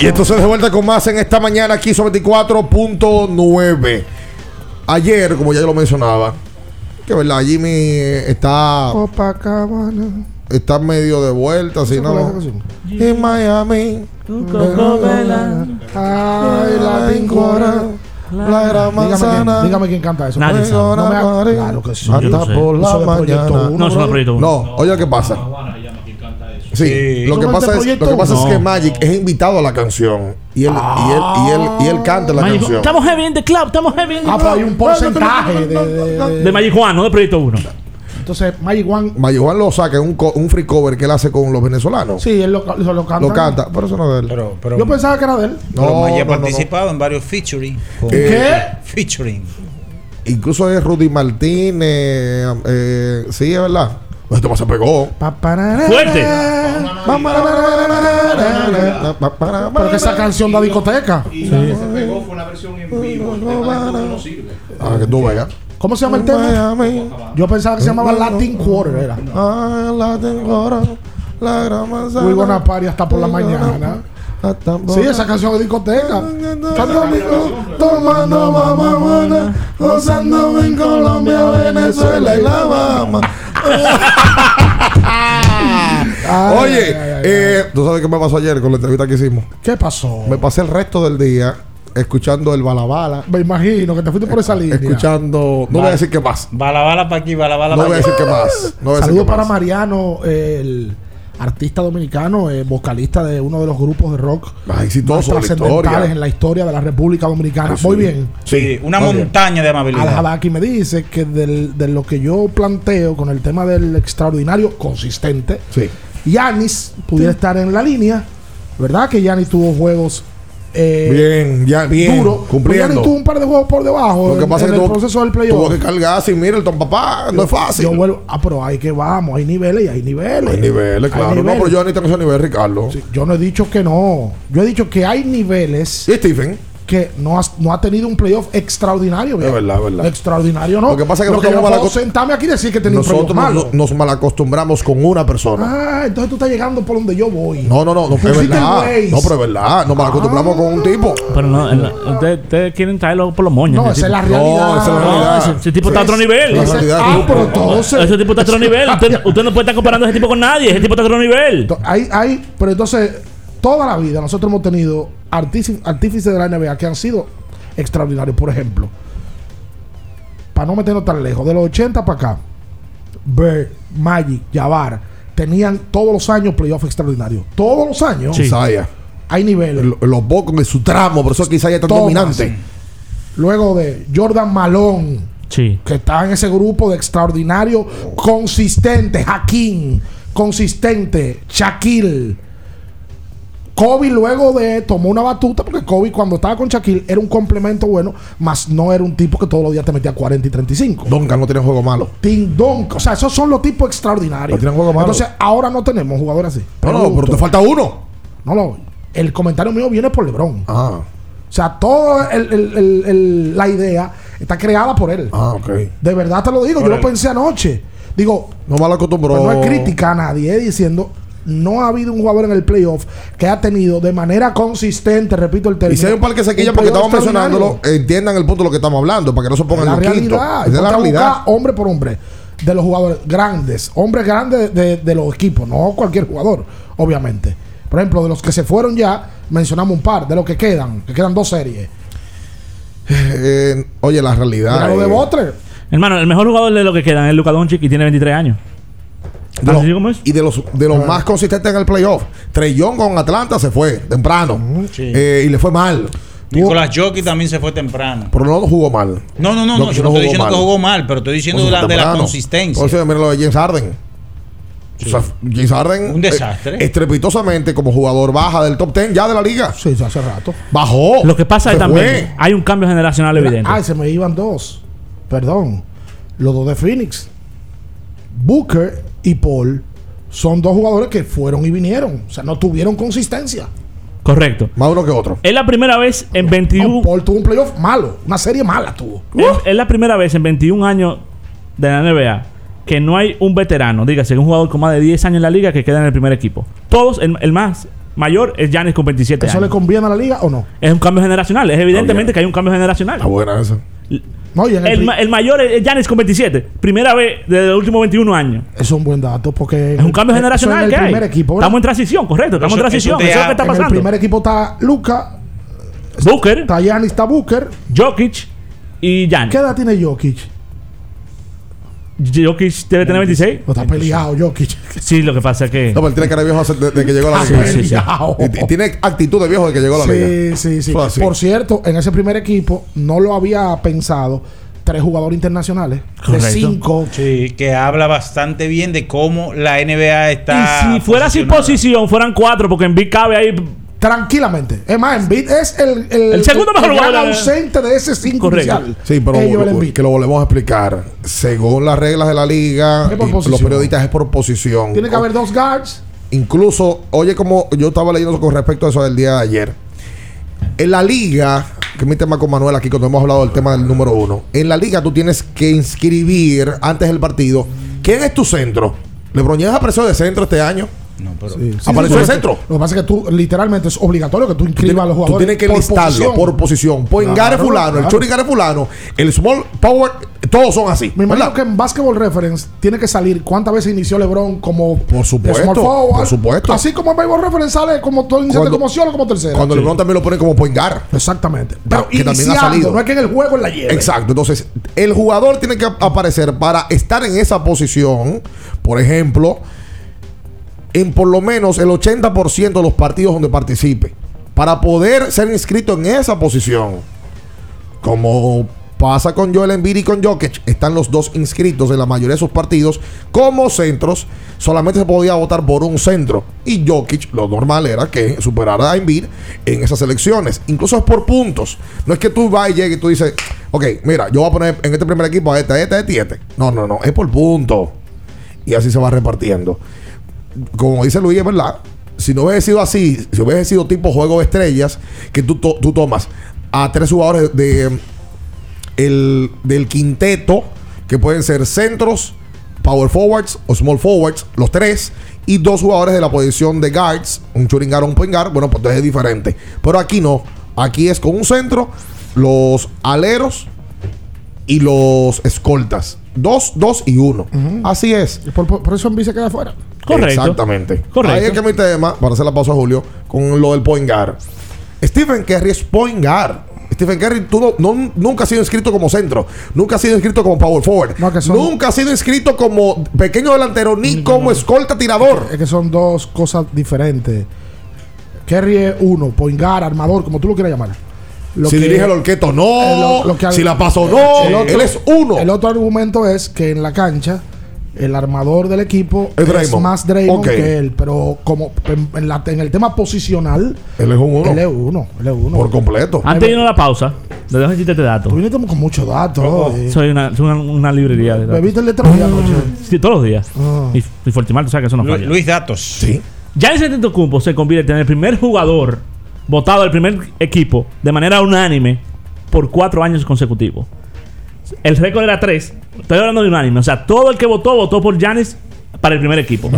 Y entonces de vuelta con más en esta mañana aquí sobre 24.9. Ayer, como ya yo lo mencionaba, que verdad, Jimmy eh, está Copacabana. está medio de vuelta, así ¿Cuál es esa no. En Miami. Ay, la pincora. La gran manzana. dígame quién canta eso. Nadie sabe. No me Claro que sí. Hasta por la Eso de Proyecto mañana. Uno, ¿verdad? No, oye, ¿qué pasa? Sí, lo que ¿Cómo es de pasa, es, lo que pasa es que Magic es invitado a la canción y él, y él, y él, y él canta la Magic- canción. Estamos heavy in the club, estamos heavy in the Ah, club. pero hay un porcentaje de, Magic Juan, no de Proyecto 1. Entonces, Magic One. Magic Juan lo saca en un, co- un free cover que él hace con los venezolanos. Sí, él lo, lo, lo canta. Lo canta, pero eso no es de él. Pero, Yo pensaba que era de él. pero No, ha no, no, no. participado en varios featuring. con- ¿Qué? Featuring. Incluso es Rudy Martínez. eh, sí, es verdad. Pues Esto se pegó. Fuerte. Pero que esa canción da discoteca. fue una versión en vivo. Ah, que tú veas. ¿Cómo se llama el tema? Yo pensaba que se llamaba Latin Quarter. Era. Ah, Latin Quarter. La gran manzana. Muy buena party hasta por la mañana. Sí, esa canción de discoteca. Tomando mamá gozando en Colombia, Venezuela y La Bama. [laughs] Oye, eh, ¿tú sabes qué me pasó ayer con la entrevista que hicimos? ¿Qué pasó? Me pasé el resto del día escuchando el balabala. Me imagino que te fuiste por esa línea. Escuchando. No voy a decir qué más. Bala bala para aquí, bala bala No para voy a decir qué más. No voy a decir Saludos qué para más. Mariano, el artista dominicano, eh, vocalista de uno de los grupos de rock Más exitoso de más la trascendentales historia. en la historia de la República Dominicana. Ah, sí. Muy bien. Sí, una Muy bien. montaña de amabilidad. Al-Habaki me dice que del- de lo que yo planteo con el tema del extraordinario consistente, Sí. Yanis pudiera estar en la línea, ¿verdad? Que Yanis tuvo juegos eh, Bien, ya, bien. Pues Cumpliendo. Tuvo un par de juegos por debajo Lo que en, pasa en es que el tuvo, proceso del tuvo playoff. que cargar sin Middleton, papá. No es fácil. Yo vuelvo, ah, pero hay que vamos, hay niveles y hay niveles. Hay niveles, Hay claro. No, pero yo ni tengo ese nivel, Ricardo. Yo no he dicho que no. Yo he dicho que hay niveles ¿Y Stephen? Que no, has- no ha tenido un playoff extraordinario. Es viejo. verdad, es verdad. Extraordinario, ¿no? Lo que pasa es que nosotros no puedo sentarme aquí y decir que tenía un playoff Nosotros malo. nos, malacostumbramos con una persona. Ah, entonces tú estás llegando por donde yo voy. No, no, no, no, es verdad. No, pero es verdad. Nos malacostumbramos con un tipo. Pero no, ustedes, quieren traerlo por los moños. No, ese esa es la tipo. realidad. No, esa es la realidad. ese, ese tipo está a otro Es- nivel. Ese- realidad. ah, pero entonces. Ese tipo está a otro nivel. Usted, usted no puede estar comparando a ese tipo con nadie. Ese tipo está a otro nivel. Hay, hay, pero entonces, toda la vida nosotros hemos tenido artífices, de la NBA que han sido extraordinarios. Por ejemplo, para no meternos tan lejos, de los 80 para acá, Bird, Magic, Jabbar, tenían todos los años playoff extraordinarios. Todos los años. Isaiah. Hay niveles. Lo- Los Bocos en su tramo, por eso es que Isaiah es tan Thomas. dominante. Luego de Jordan Malone, Sí. que está en ese grupo de extraordinario, consistente, Hakim, consistente, Shaquille. Kobe luego de tomó una batuta porque Kobe cuando estaba con Shaquille era un complemento bueno, más no era un tipo que todos los días te metía 40 y 35. Duncan no tiene juego malo. Tim Duncan, o sea, esos son los tipos extraordinarios. No juego malo. Entonces, ahora no tenemos jugadores así. No, no, pero te falta uno. No, no. El comentario mío viene por LeBron. Ah, O sea, toda la idea está creada por él. ah, ok. De verdad te lo digo, yo lo pensé anoche. Digo, No mal acostumbró. pues no es crítica a nadie eh, diciendo no ha habido un jugador en el playoff que ha tenido de manera consistente, repito el término. Y si hay un par que se quillan un porque estamos mencionándolo, entiendan el punto de lo que estamos hablando, para que no se pongan la realidad. Es de la realidad. hombre por hombre de los jugadores grandes, hombres grandes de, de los equipos, no cualquier jugador, obviamente. Por ejemplo, de los que se fueron ya, mencionamos un par, de los que quedan, que quedan dos series. Eh, oye, la realidad. Mira lo de eh. Hermano, el mejor jugador de lo que quedan es Luka Doncic y tiene 23 años. Y de los de los más consistentes en el playoff. Trey Young con Atlanta se fue temprano. Sí. Eh, y le fue mal. Nicolás Jockey también se fue temprano. Pero no jugó mal. No, no, no, no, yo no estoy diciendo que jugó mal, pero estoy diciendo de la, de la consistencia. Entonces, mira lo de James Harden. O sea, James Harden. Un desastre. eh, estrepitosamente como jugador baja del top 10 ya de la liga. Sí, hace rato. Bajó. Lo que pasa es también, fue. hay un cambio generacional evidente. Ay, se me iban dos. Perdón. Los dos de Phoenix. Booker y Paul son dos jugadores que fueron y vinieron. O sea, no tuvieron consistencia. Correcto. Más uno que otro. Es la primera vez en 21... No, Paul tuvo un playoff malo. Una serie mala tuvo. Es, es la primera vez en 21 años de la NBA que no hay un veterano, dígase, un jugador con más de 10 años en la liga que queda en el primer equipo. Todos, el, el más mayor es Giannis con 27 ¿Eso años. le conviene a la liga o no? Es un cambio generacional. Es evidentemente que hay un cambio generacional. Está buena esa. No, y en el El, pri- ma- el mayor es Giannis con 27. Primera vez desde los últimos 21 años. Eso es un buen dato porque... Es un cambio eso generacional en el que hay. primer equipo. ¿verdad? Estamos en transición, correcto. Estamos en transición. Eso es lo que está En el pasando. primer equipo está Luca, Booker, está Giannis, está Booker. Jokic y Giannis. ¿Qué edad tiene Jokic? Jokic debe tener 26. No está peleado Jokic. Sí, lo que pasa es que. No, pero él tiene cara de viejo desde que llegó a la Ah, liga. sí, sí, sí. Y- Tiene actitud de viejo desde que llegó a la liga. Sí, sí, sí. Por cierto, en ese primer equipo no lo había pensado tres jugadores internacionales de cinco. Sí, que habla bastante bien de cómo la NBA está. Y si fuera sin posición, fueran cuatro, porque en Big cabe ahí. Tranquilamente. Es más, Embiid es el, el, El segundo mejor gran de la- ausente de ese cinco Correcto. inicial. Sí, pero el lo- que lo volvemos a explicar. Según las reglas de la liga, y los periodistas es por posición. Tiene que haber dos guards. Incluso, oye, como yo estaba leyendo con respecto a eso del día de ayer. En la liga, que es mi tema con Manuel aquí cuando hemos hablado del tema del número uno. En la liga tú tienes que inscribir antes del partido. ¿Quién es tu centro? LeBron James apareció de centro este año. No, pero. Sí, Apareció sí, sí, centro. Lo que pasa es que tú, literalmente, es obligatorio que tú Tú inscribas a los tú jugadores. tienes que por listarlo posición. por posición. Point guard es Claro, fulano, el claro. shooting guard es fulano, el small power, todos son así. Me imagino ¿verdad? que en Basketball Reference tiene que salir cuántas veces inició LeBron como Por supuesto, small forward. por supuesto. Así como en Baseball Reference sale como todo iniciante Cuando- como opción o como tercera. Cuando LeBron también lo pone como point guard. Exactamente. Pero que también ha salido. no es que en el juego él la lleve. Exacto. Entonces, el jugador tiene que ap- aparecer para estar en esa posición. Por ejemplo, en por lo menos el 80% de los partidos donde participe. Para poder ser inscrito en esa posición. Como pasa con Joel Embiid y con Jokic, están los dos inscritos en la mayoría de sus partidos como centros. Solamente se podía votar por un centro. Y Jokic, lo normal era que superara a Embiid en esas elecciones. Incluso es por puntos. No es que tú vas y llegues y tú dices, ok, mira, yo voy a poner en este primer equipo a este, a este, a este este. No, no, no, es por puntos. Y así se va repartiendo. Como dice Luis, es verdad. Si no hubiese sido así, si hubiese sido tipo juego de estrellas, que tú, tú tomas a tres jugadores de, el, del quinteto, que pueden ser centros, power forwards o small forwards, los tres, y dos jugadores de la posición de guards, un shooting guard o un point guard, bueno, pues entonces es diferente. Pero aquí no. Aquí es con un centro, los aleros y los escoltas. Dos, dos y uno. Así es. Y por, por- por eso Embiid se queda afuera. Correcto. Exactamente. Correcto. Ahí es que mi tema, para hacer la pausa a Julio, con lo del point guard. Stephen Curry es point guard. Stephen Curry tú no- no- nunca ha sido inscrito como centro, nunca ha sido inscrito como power forward, No, que son- nunca ha sido inscrito como pequeño delantero ni como escolta tirador. Es que son dos cosas diferentes. Kerry es uno, point guard, armador, como tú lo quieras llamar. Lo si que- dirige el orqueto, no. eh, lo- lo que- si la pasó, no. El otro- Él es uno. El otro argumento es que en la cancha el armador del equipo Es más Draymond que él, pero como en, en la- en el tema posicional, Él es un uno. él es uno, él es uno. Por completo. Antes de irnos a la pausa, le dejo decirte este dato. Tú viniste con muchos datos. hoy. Soy una, soy una, una librería de datos. ¿Bebiste el letrón anoche? Sí, todos los días. Ah. Y, y Fortimal, tú sabes que eso no falla. Luis Datos. Sí. Giannis Antetokounmpo se convierte en el primer jugador votado del primer equipo de manera unánime por cuatro años consecutivos. El récord era tres. Estoy hablando de unánime. O sea, todo el que votó, votó por Giannis para el primer equipo.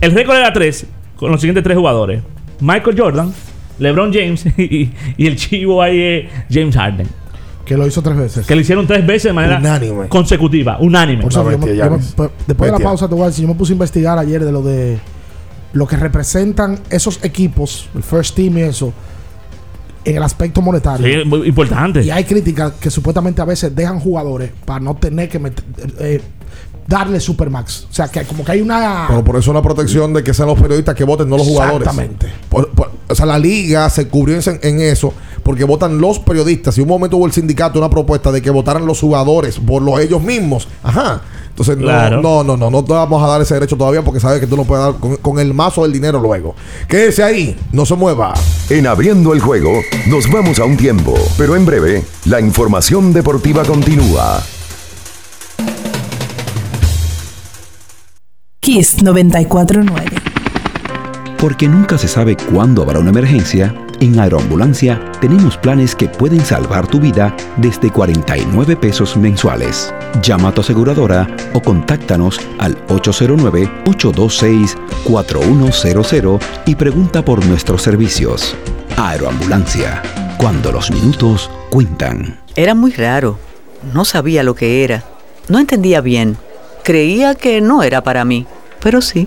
El récord era tres con los siguientes tres jugadores. Michael Jordan, LeBron James [laughs] y, y el chivo ahí es James Harden. Que lo hizo tres veces. Que lo hicieron tres veces de manera Unánime. consecutiva. Unánime. Por cierto, yo me- bestia, yo me- Giannis. pues, después de la pausa te voy a decir, yo me puse a investigar ayer de lo de lo que representan esos equipos, el first team y eso, en el aspecto monetario. Sí, muy importante. Y hay críticas que supuestamente a veces dejan jugadores para no tener que meter- eh, darle supermax. O sea, que como que hay una... Pero por eso una protección de que sean los periodistas que voten, no los jugadores. Exactamente. Por- por- o sea, la liga se cubrió en, en eso porque votan los periodistas. Y un momento hubo el sindicato una propuesta de que votaran los jugadores por los ellos mismos. Ajá. Entonces, no, Claro. no, no, no, no te vamos a dar ese derecho todavía porque sabes que tú no puedes dar con, con el mazo del dinero luego. Quédese ahí, no se mueva. En abriendo el juego, nos vamos a un tiempo, pero en breve, la información deportiva continúa. Kiss 949. Porque nunca se sabe cuándo habrá una emergencia, En Aeroambulancia tenemos planes que pueden salvar tu vida desde 49 pesos mensuales. Llama a tu aseguradora o contáctanos al 809-826-4100 y pregunta por nuestros servicios. Aeroambulancia, cuando los minutos cuentan. Era muy raro. No sabía lo que era. No entendía bien. Creía que no era para mí, pero sí.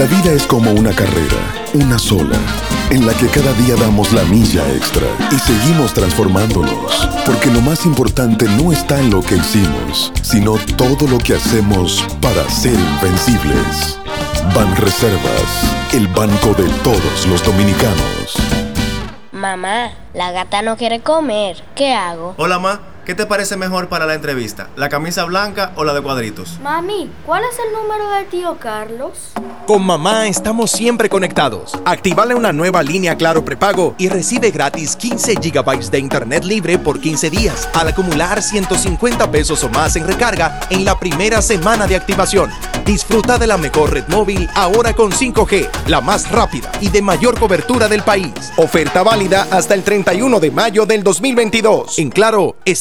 La vida es como una carrera, una sola, en la que cada día damos la milla extra y seguimos transformándonos, porque lo más importante no está en lo que hicimos, sino todo lo que hacemos para ser invencibles. Ban Reservas, el banco de todos los dominicanos. Mamá, la gata no quiere comer. ¿Qué hago? Hola, ma. ¿Qué te parece mejor para la entrevista? ¿La camisa blanca o la de cuadritos? Mami, ¿cuál es el número de tío Carlos? Con mamá estamos siempre conectados. Activale una nueva línea Claro prepago y recibe gratis 15 GB de internet libre por 15 días al acumular 150 pesos o más en recarga en la primera semana de activación. Disfruta de la mejor red móvil ahora con 5G, la más rápida y de mayor cobertura del país. Oferta válida hasta el 31 de mayo del 2022. En Claro,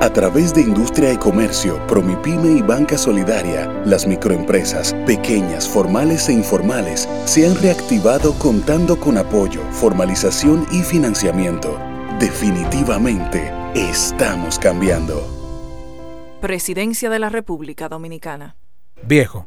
A través de Industria y Comercio, Promipyme y Banca Solidaria, las microempresas, pequeñas, formales e informales, se han reactivado contando con apoyo, formalización y financiamiento. Definitivamente, estamos cambiando. Presidencia de la República Dominicana. Viejo,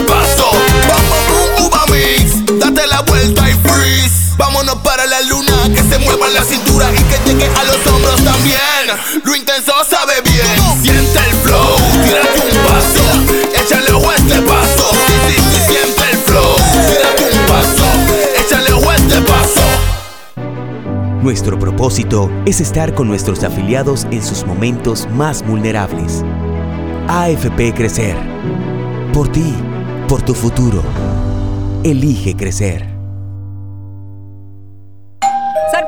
Paso. Bum, uva mix. Date la vuelta y freeze. Vámonos para la luna, que se mueva la cintura y que llegue a los hombros también. Lo intenso sabe bien. Siente el flow, tírate un paso, échale ojo este paso. Sí, sí, sí, siente el flow. Tírate un paso, échale ojo este paso. Nuestro propósito es estar con nuestros afiliados en sus momentos más vulnerables. AFP Crecer. Por ti, por tu futuro. Elige crecer.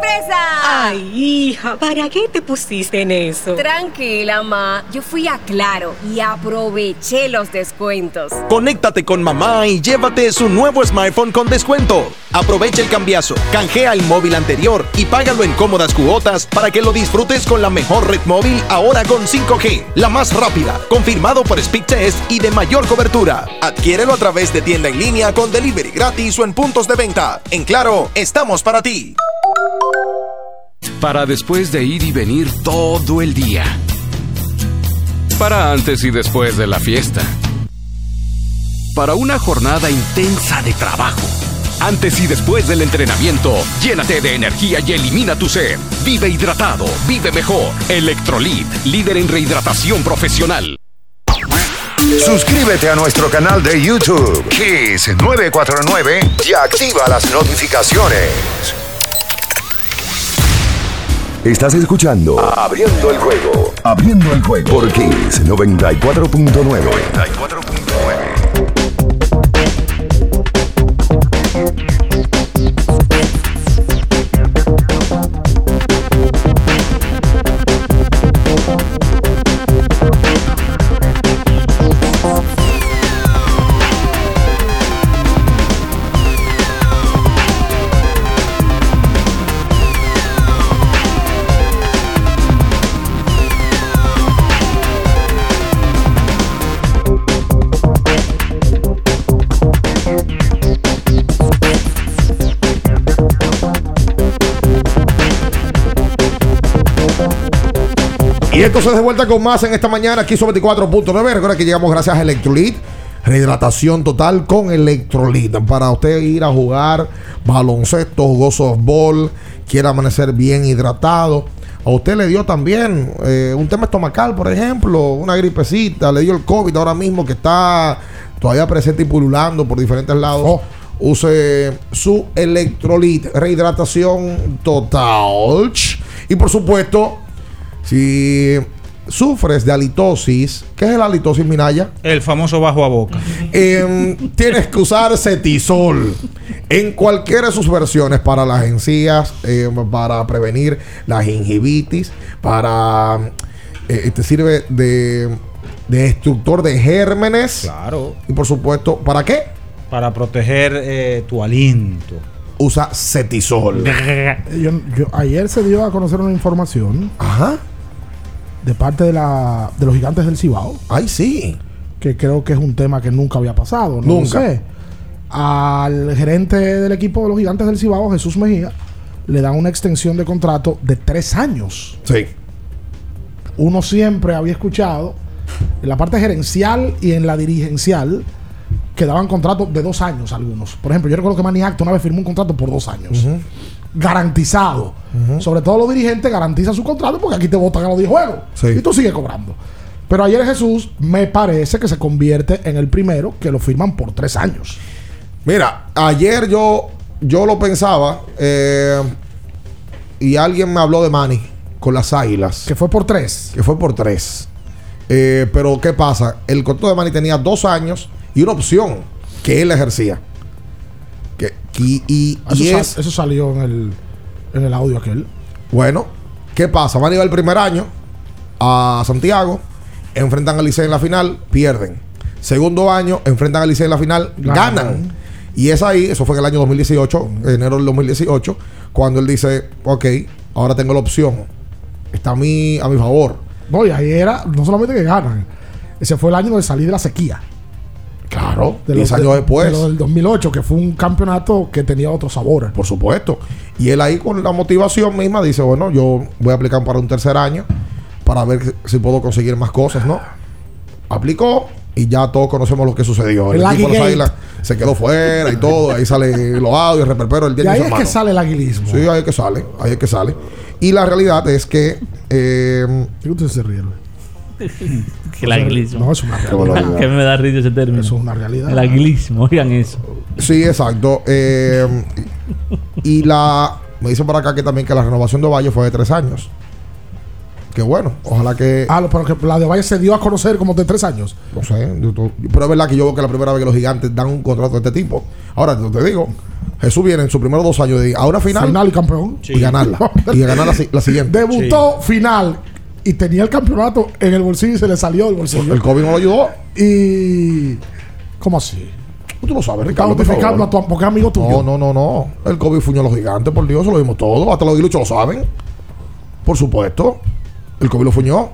¡Sorpresa! Ay, hija, ¿para qué te pusiste en eso? Tranquila, ma. Yo fui a Claro y aproveché los descuentos. Conéctate con mamá y llévate su nuevo smartphone con descuento. Aprovecha el cambiazo, canjea el móvil anterior y págalo en cómodas cuotas para que lo disfrutes con la mejor red móvil ahora con 5G, la más rápida, confirmado por Speedtest y de mayor cobertura. Adquiérelo a través de tienda en línea con delivery gratis o en puntos de venta. En Claro, estamos para ti. Para después de ir y venir todo el día. Para antes y después de la fiesta. Para una jornada intensa de trabajo. Antes y después del entrenamiento, llénate de energía y elimina tu sed. Vive hidratado, vive mejor. Electrolit, líder en rehidratación profesional. Suscríbete a nuestro canal de YouTube, Kiss 949, y activa las notificaciones. Estás escuchando Abriendo el juego. Abriendo el juego por Kiss 94.9. Y entonces de vuelta con más en esta mañana aquí sobre 24.9. Recuerda que llegamos gracias a Electrolit. Rehidratación total con Electrolit. Para usted ir a jugar baloncesto, jugó softball, quiere amanecer bien hidratado. A usted le dio también eh, un tema estomacal, por ejemplo, una gripecita, le dio el COVID ahora mismo que está todavía presente y pululando por diferentes lados. Use su Electrolit, rehidratación total. Y por supuesto, si sufres de halitosis, ¿qué es la halitosis, Minaya? El famoso bajo a boca. Em, tienes que usar cetisol en cualquiera de sus versiones para las encías, em, para prevenir la gingivitis, para eh, te sirve de, de destructor de gérmenes. Claro. Y por supuesto, ¿para qué? Para proteger eh, tu aliento. Usa cetisol. Yo- yo- ayer se dio a conocer una información. De parte de, la, de los gigantes del Cibao. Ay, sí. Que creo que es un tema que nunca había pasado. No Nunca. lo sé. Al gerente del equipo de los gigantes del Cibao, Jesús Mejía, le dan una extensión de contrato de tres años. Sí. Uno siempre había escuchado en la parte gerencial y en la dirigencial que daban contratos de dos años algunos. Por ejemplo, yo recuerdo que Manny Acto una vez firmó un contrato por dos años. Garantizado. Sobre todo los dirigentes garantizan su contrato porque aquí te votan a los 10 juegos. Y tú sigues cobrando. Pero ayer Jesús me parece que se convierte en el primero que lo firman por tres años. Mira, ayer yo, yo lo pensaba eh, y alguien me habló de Manny con las águilas. Que fue por tres. Que fue por tres. Eh, pero ¿qué pasa? El contrato de Manny tenía dos años y una opción que él ejercía. Y, y- Eso, y sal- es, eso salió en el, en el audio aquel. bueno, ¿qué pasa? Manny va el primer año a Santiago, enfrentan a Licey en la final, pierden. Segundo año, enfrentan a Licey en la final, Ganan. ganan. Y es ahí, eso fue en el año 2018, enero del 2018, cuando él dice, ok, ahora tengo la opción. Está a mi, a mi favor. No, y ahí era, no solamente que ganan. Ese fue el año de salir de la sequía. Claro, De 10 lo- años de- después. de lo del 2008, que fue un campeonato que tenía otro sabor. Por supuesto. Y él ahí con la motivación misma dice, bueno, yo voy a aplicar para un tercer año para ver si puedo conseguir más cosas, ¿no? Aplicó y ya todos conocemos lo que sucedió. El, El de águilas se quedó fuera y todo. Ahí sale los audios, el reperpero, el Y día ahí es que sale el aguilismo. Sí, ahí es que sale, ahí es que sale. Y la realidad es que... Eh, ¿Qué usted se ríe? [laughs] Que el aguilismo. No, es una realidad. que me da risa ese término. Eso es una realidad. El aguilismo, oigan eso. Sí, exacto. Eh, y la. Me dicen por acá que también que la renovación de Valle fue de tres años. Que bueno, ojalá que. Ah, lo- pero que la de Valle se dio a conocer como de tres años. No sé, pero es verdad que yo veo que es la primera vez que los gigantes dan un contrato de este tipo. Ahora, yo te digo, Jesús viene en sus primeros dos años de a una final, Final y campeón. y ganarla. y ganar la siguiente. Debutó final y tenía el campeonato en el bolsillo y se le salió del bolsillo. El COVID no lo ayudó. Y. ¿Cómo así? Tú lo sabes, Está Ricardo. por notificando favor. a tu porque amigo tuyo. No, no, no, no. El COVID fuñó a los gigantes, por Dios, eso lo vimos todo. Hasta los diluchos lo saben. Por supuesto. El COVID lo fuñó.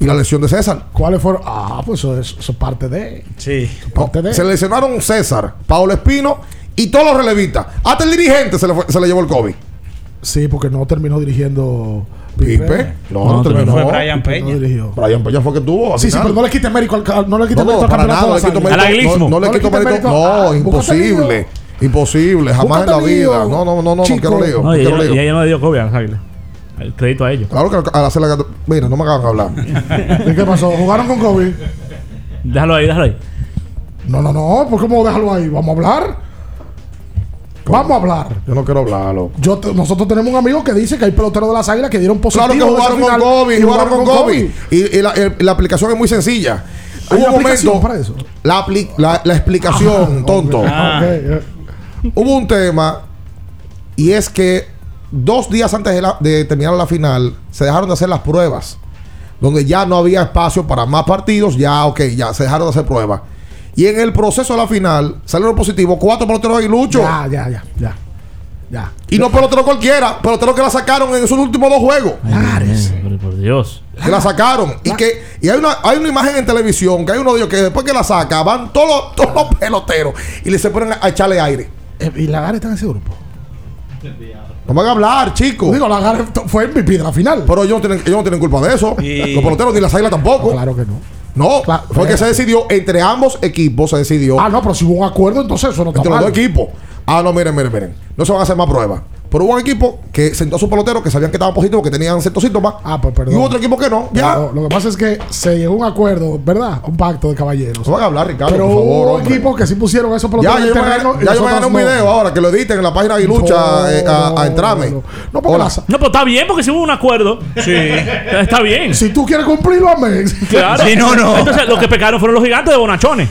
Y la lesión de César. ¿Cuáles fueron? Ah, pues eso es, eso es parte de. Sí. Parte de. Se lesionaron César, Paulo Espino y todos los relevistas. Hasta el dirigente se le, fue- se le llevó el COVID. Sí, porque no terminó dirigiendo Pipe. No, no, No, terminó. fue Brian no Peña. dirigió. Brian Peña fue que tuvo. Sí, sí, pero no le quite mérito al, no le quite No, no, mérito al para campeonato nada, no de le quito las mérito. águilas. No, no le No quito mérito. No, imposible. Imposible, jamás en la vida. No, no, no, no, no quiero lío. No, No y ella, lío. y ella no le dio COVID a. El crédito a ellos. Claro que al hacer la. Mira, no me hagan hablar. [laughs] ¿Y qué pasó? ¿Jugaron con COVID? Déjalo ahí, déjalo ahí. No, no, no. ¿Por qué me dejarlo ahí? ¿Vamos a hablar? Vamos a hablar. Yo no quiero hablarlo. Yo te- nosotros tenemos un amigo que dice que hay peloteros de las águilas que dieron positivo. Claro que jugaron con COVID, y jugaron con COVID. Y, y la, el- la aplicación es muy sencilla. ¿Hay Hubo un momento. para eso? La, apli- la, la explicación, tonto. Ah, eh. Hubo un tema y es que dos días antes de, la- de terminar la final se dejaron de hacer las pruebas. Donde ya no había espacio para más partidos, ya, ok, ya se dejaron de hacer pruebas. Y en el proceso de la final salieron positivos cuatro peloteros aguiluchos. Ya, ya, ya, ya. Ya. Y no peloteros cualquiera, peloteros que la sacaron en esos últimos dos juegos. Ay, por Dios. Que la sacaron. Y que y hay una, hay una imagen en televisión que hay uno de ellos que después que la saca van todos los, todos los peloteros y le se ponen a, a echarle aire. Eh, ¿Y Lagares está en ese grupo? No van a hablar, chicos. Digo, Lagares t- fue MVP de la final. Pero ellos no tienen, ellos no tienen culpa de eso. Y- Los peloteros ni las águilas tampoco. Claro que no. No, fue que se decidió entre ambos equipos, se decidió. Ah, no, pero si hubo un acuerdo, entonces eso no está entre los mal. dos equipos. Ah, no, miren, miren, miren. No se van a hacer más pruebas. Pero hubo un equipo que sentó a sus peloteros que sabían que estaban positivos, que tenían ciertos síntomas. Ah, pues perdón. Y hubo otro equipo que no. Ya. Claro, lo que pasa es que se llegó a un acuerdo, ¿verdad? Un pacto de caballeros. No van a hablar, Ricardo, Pero por favor, hubo hombre. equipos que sí pusieron esos Ya, peloteros en yo el me, terreno. ya yo me gané un no. video ahora que lo editen en la página de Aguilucha eh, a, a entrarme. No, porque las- No, pues está bien, porque si hubo un acuerdo. Sí. Está bien. Si tú quieres cumplirlo, amén. Claro. Sí, no, no. Entonces, los que pecaron fueron los gigantes de Bonachones.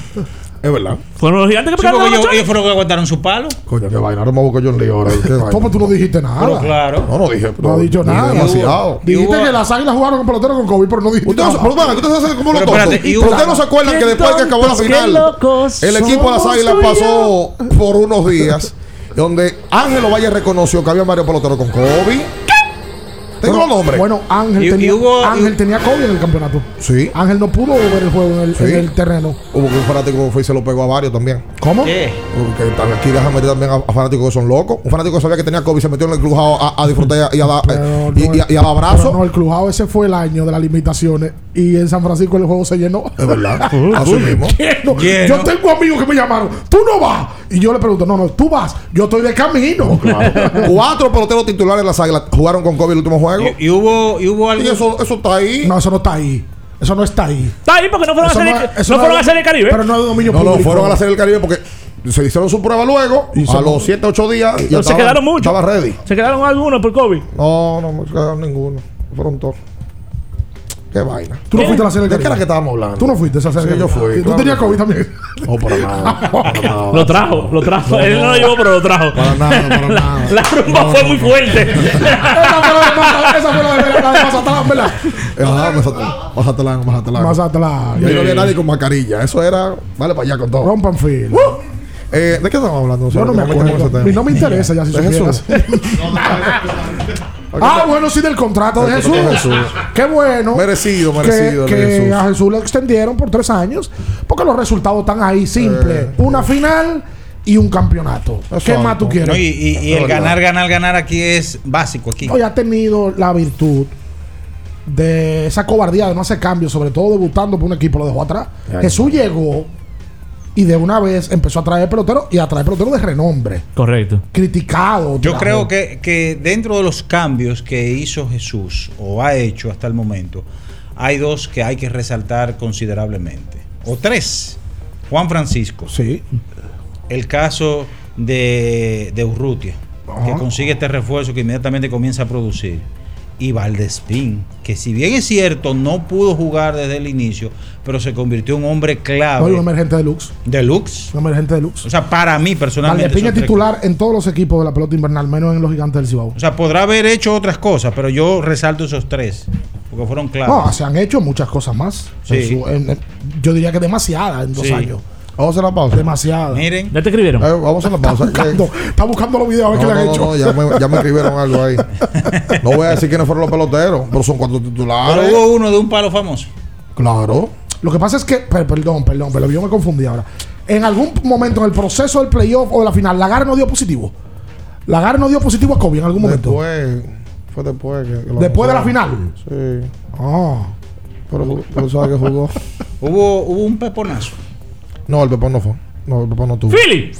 Es verdad. Fueron los gigantes que Sí, de ellos, fueron los que aguantaron su palo. Coño, qué vaina. Ahora me busco yo un lío ahora. ¿Cómo tú no dijiste nada? Pero claro. No, no dije. No ha dicho dije nada. Demasiado. Dijiste hubo- que las águilas jugaron con peloteros con COVID, pero no dijiste Ustedes no, nada. pero, ustedes hacen como los tontos. ustedes no se acuerdan que después que acabó la final, el equipo de las águilas pasó por unos días donde Ángelo Valle reconoció que había varios peloteros con COVID. Tengo Bueno, los nombres. Bueno, Ángel, Y- y tenía, hubo- Ángel tenía COVID en el campeonato. sí. Ángel no pudo ver el juego en el, Sí. en el terreno. Hubo que un fanático fue y se lo pegó a varios también. ¿Cómo? ¿Qué? Porque también aquí dejan meter también a, a fanáticos que son locos. Un fanático que sabía que tenía COVID se metió en el crujado a, a disfrutar y a dar Pero y, no, y- y al abrazo. no, el clubado ese fue el año de las limitaciones y en San Francisco el juego se llenó. Es verdad. [laughs] Así mismo. Lleno. Lleno. Yo tengo amigos que me llamaron, tú no vas. Y yo le pregunto, no, no, tú vas, yo estoy de camino. [laughs] Cuatro peloteros titulares de las águilas jugaron con COVID el último juego. Y, y hubo, y hubo algo. Y eso, eso está ahí. No, eso no está ahí. Eso no está ahí. Está ahí porque no fueron, a hacer, no- el, no no fueron a hacer el Caribe. Pero no es de dominio No, no, público. fueron a la Serie del Caribe porque se hicieron su prueba luego, Y a se- los 7, 8 días. Y ya Pero se estaba- quedaron muchos. Estaba ready. Se quedaron algunos por COVID. No, no me quedaron ninguno. Fueron todos. Qué vaina. Tú no fuiste a la serie ¿De qué era que estábamos hablando? Tú no fuiste a esa serie. Sí, yo fui, Tú claro tenías COVID también. No, para nada. [laughs] para nada. Lo trajo, lo trajo. Él no lo llevó, pero lo trajo. Para nada, para nada. La rumba fue muy fuerte. [laughs] esa fue la de Maza- esa fue la de, la de Mazatlán, ¿verdad? Ah, Mazatlán, Mazatlán, Mazatlán. Mazatlán. Y ahí no había nadie con mascarilla. Eso era. Vale para allá con todo. Rompan fila. Eh, ¿De qué estamos hablando? Yo no me acuerdo. Y no me interesa ya si supieras. [laughs] Ah, bueno, sí, del contrato de Jesús. Qué bueno. Merecido, merecido Que, de Jesús. a Jesús le extendieron por tres años. Porque los resultados están ahí, simple. Eh. Una final y un campeonato. ¿Qué más tú quieres? No, y, y- y el ganar, ganar, ganar aquí es básico aquí. Hoy ha tenido la virtud de esa cobardía de no hacer cambios, sobre todo debutando por un equipo, lo dejó atrás. Jesús llegó y de una vez empezó a traer peloteros y a traer peloteros de renombre. Correcto. Criticado. Yo creo que, que dentro de los cambios que hizo Jesús o ha hecho hasta el momento, hay dos que hay que resaltar considerablemente. O tres. Juan Francisco. Sí. El caso de, de Urrutia, que consigue este refuerzo que inmediatamente comienza a producir. Y Valdespín, que si bien es cierto, no pudo jugar desde el inicio, pero se convirtió en un hombre clave. un emergente deluxe. Deluxe. Un emergente deluxe. O sea, para mí personalmente. Valdespín es titular en todos los equipos de la pelota invernal, menos en los gigantes del Cibao. O sea, podrá haber hecho otras cosas, pero yo resalto esos tres. Porque fueron claves. No, se han hecho muchas cosas más. Sí. En su- en- en- yo diría que demasiadas en dos Sí. años. Vamos a hacer la pausa. Demasiadas. Miren. ¿Ya te escribieron? Eh, vamos a hacer la pausa. Buscando- está buscando los videos a ver No, qué le han no, hecho. no, ya me, ya me escribieron algo ahí. [laughs] No voy a decir quiénes fueron los peloteros, pero son cuatro Pero titulares. hubo uno de un palo famoso. Claro. Lo que pasa es que, per- perdón, perdón, pero yo me confundí ahora. En algún momento en el proceso del playoff o de la final, Lagar no dio positivo. Lagar no dio positivo a Kobe en algún momento. Después, fue después que, que lo Después de la final. Sí. Ah. Pero, pero sabe que jugó. Hubo, hubo un peponazo. No, el Pepón no fue. No, el Pepón no tuvo. Philly.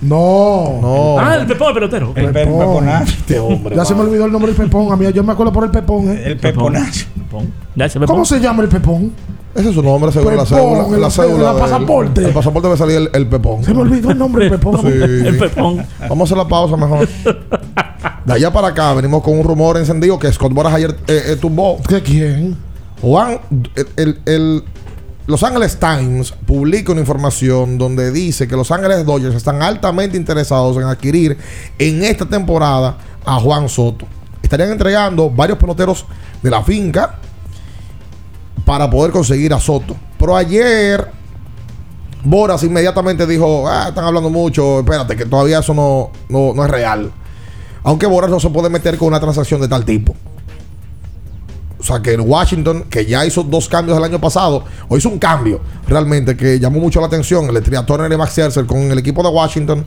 No. No. Ah, el pepón, el pelotero. El pe- Pepón. peponazo. [laughs] Este hombre. Ya se me olvidó el nombre del pepón. A mí, yo me acuerdo por el pepón. ¿eh? El peponazo. Pepón. Ya. ¿Cómo se llama el pepón? Ese es su nombre, según la Pepón, cédula. el- La cédula. el pasaporte. El pasaporte debe salir el, el pepón. Se me olvidó el nombre del pepón. Sí. [laughs] El pepón. Vamos a hacer la pausa mejor. [laughs] De allá para acá venimos con un rumor encendido que Scott Boras ayer eh, eh, tumbó. ¿Qué quién? Juan, el, el- el- Los Angeles Times publica una información donde dice que Los Ángeles Dodgers están altamente interesados en adquirir en esta temporada a Juan Soto. Estarían entregando varios peloteros de la finca para poder conseguir a Soto. Pero ayer Boras inmediatamente dijo, ah, están hablando mucho, espérate, que todavía eso no, no, no es real. Aunque Boras no se puede meter con una transacción de tal tipo. O sea que en Washington, que ya hizo dos cambios el año pasado, o hizo un cambio realmente que llamó mucho la atención, el triatlón de Max Scherzer con el equipo de Washington.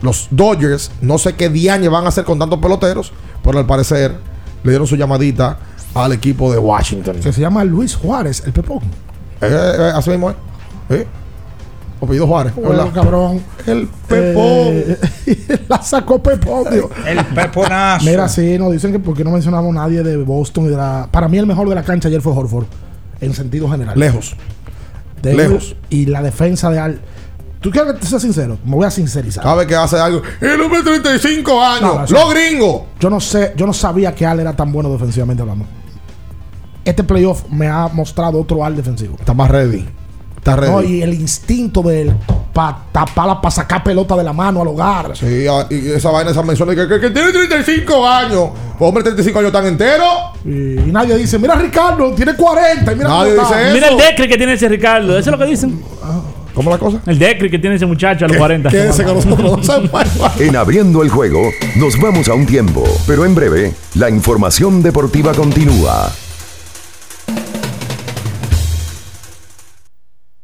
Los Dodgers, no sé qué diaño van a hacer con tantos peloteros, pero al parecer le dieron su llamadita al equipo de Washington. Que se llama Luis Juárez, el pepón. Eh, eh, así mismo es. ¿Eh? Apellido Juárez. Bueno, cabrón. El pepón. Eh, [laughs] la sacó Pepón, tío. El peponazo. Mira, sí, nos dicen que porque no mencionamos a nadie de Boston y de la. Para mí, el mejor de la cancha ayer fue Horford. En sentido general. Lejos. De lejos. Y la defensa de Al. ¿Tú quieres que te sea sincero? Me voy a sincerizar. Vez que hace algo. El hombre de 35 años. No, no, eso- Los gringos. Yo no sé, yo no sabía que Al era tan bueno defensivamente hablando. Este playoff me ha mostrado otro Al defensivo. Está más ready. Está ready. No, y el instinto de él para taparla, para sacar pelota de la mano al hogar. Sí, ah, y esa vaina, esa mención de que, que- que tiene 35 años. Hombre, 35 años tan entero. Y, y nadie dice, mira Ricardo, tiene 40. Y mira Nadie cómo está". dice Mira el decre que tiene ese Ricardo. Eso es lo que dicen. ¿Cómo la cosa? El decre que tiene ese muchacho a los 40. Quédese con nosotros. [laughs] En abriendo el juego, nos vamos a un tiempo, pero en breve, la información deportiva continúa.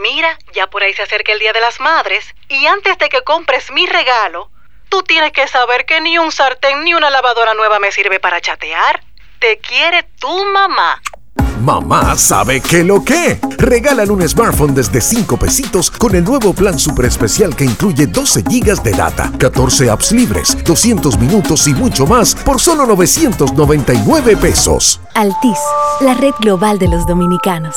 Mira, ya por ahí se acerca el Día de las Madres y antes de que compres mi regalo, tú tienes que saber que ni un sartén ni una lavadora nueva me sirve para chatear. Te quiere tu mamá. Mamá sabe que lo que. Regálale un smartphone desde 5 pesitos con el nuevo plan super especial que incluye 12 gigas de data, 14 apps libres, 200 minutos y mucho más por solo 999 pesos. Altis, la red global de los dominicanos.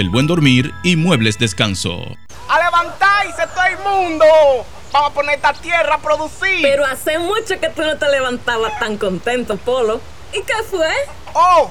del buen dormir y muebles descanso. ¡A levantarse todo el mundo! Vamos a poner esta tierra a producir. Pero hace mucho que tú no te levantabas tan contento, Polo. ¿Y qué fue? ¡Oh!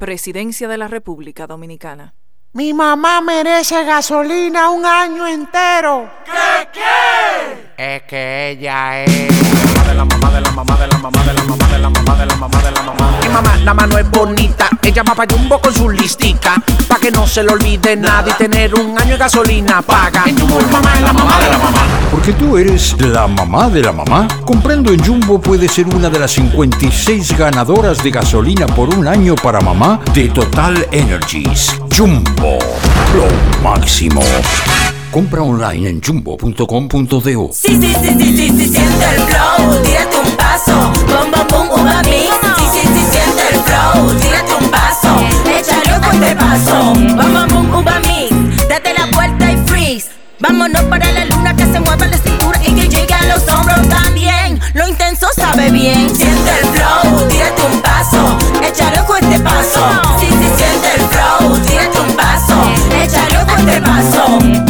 Presidencia de la República Dominicana. Mi mamá merece gasolina un año entero. ¿Qué? Es que ella es. De la mamá, de la mamá, de la mamá, de la mamá, de la mamá, de la mamá, de la mamá. Mi mamá, la mano es bonita. Ella va pa' Jumbo con su listica. Pa' que no se le olvide nada y tener un año de gasolina paga. En Jumbo, mamá es la mamá de la mamá. Porque tú eres la mamá de la mamá. Comprando en Jumbo puedes ser una de las 56 ganadoras de gasolina por un año para mamá de Total Energies. Jumbo, lo máximo. Compra online en jumbo.com.do. Sí, sí, sí, sí, sí, sí, siente el flow, tírate un paso, bom, bom, bom, uva, Sí, sí, sí, siente el flow, tírate un paso, échale ojo este paso, bom, bom, bom, uva, date la vuelta y freeze. Vámonos para la luna que se mueva la cintura y que llegue a los hombros también. Lo intenso sabe bien. Siente el flow, tírate un paso, échale ojo este paso. Sí, sí, siente el flow, tírate un paso, échale ojo este paso.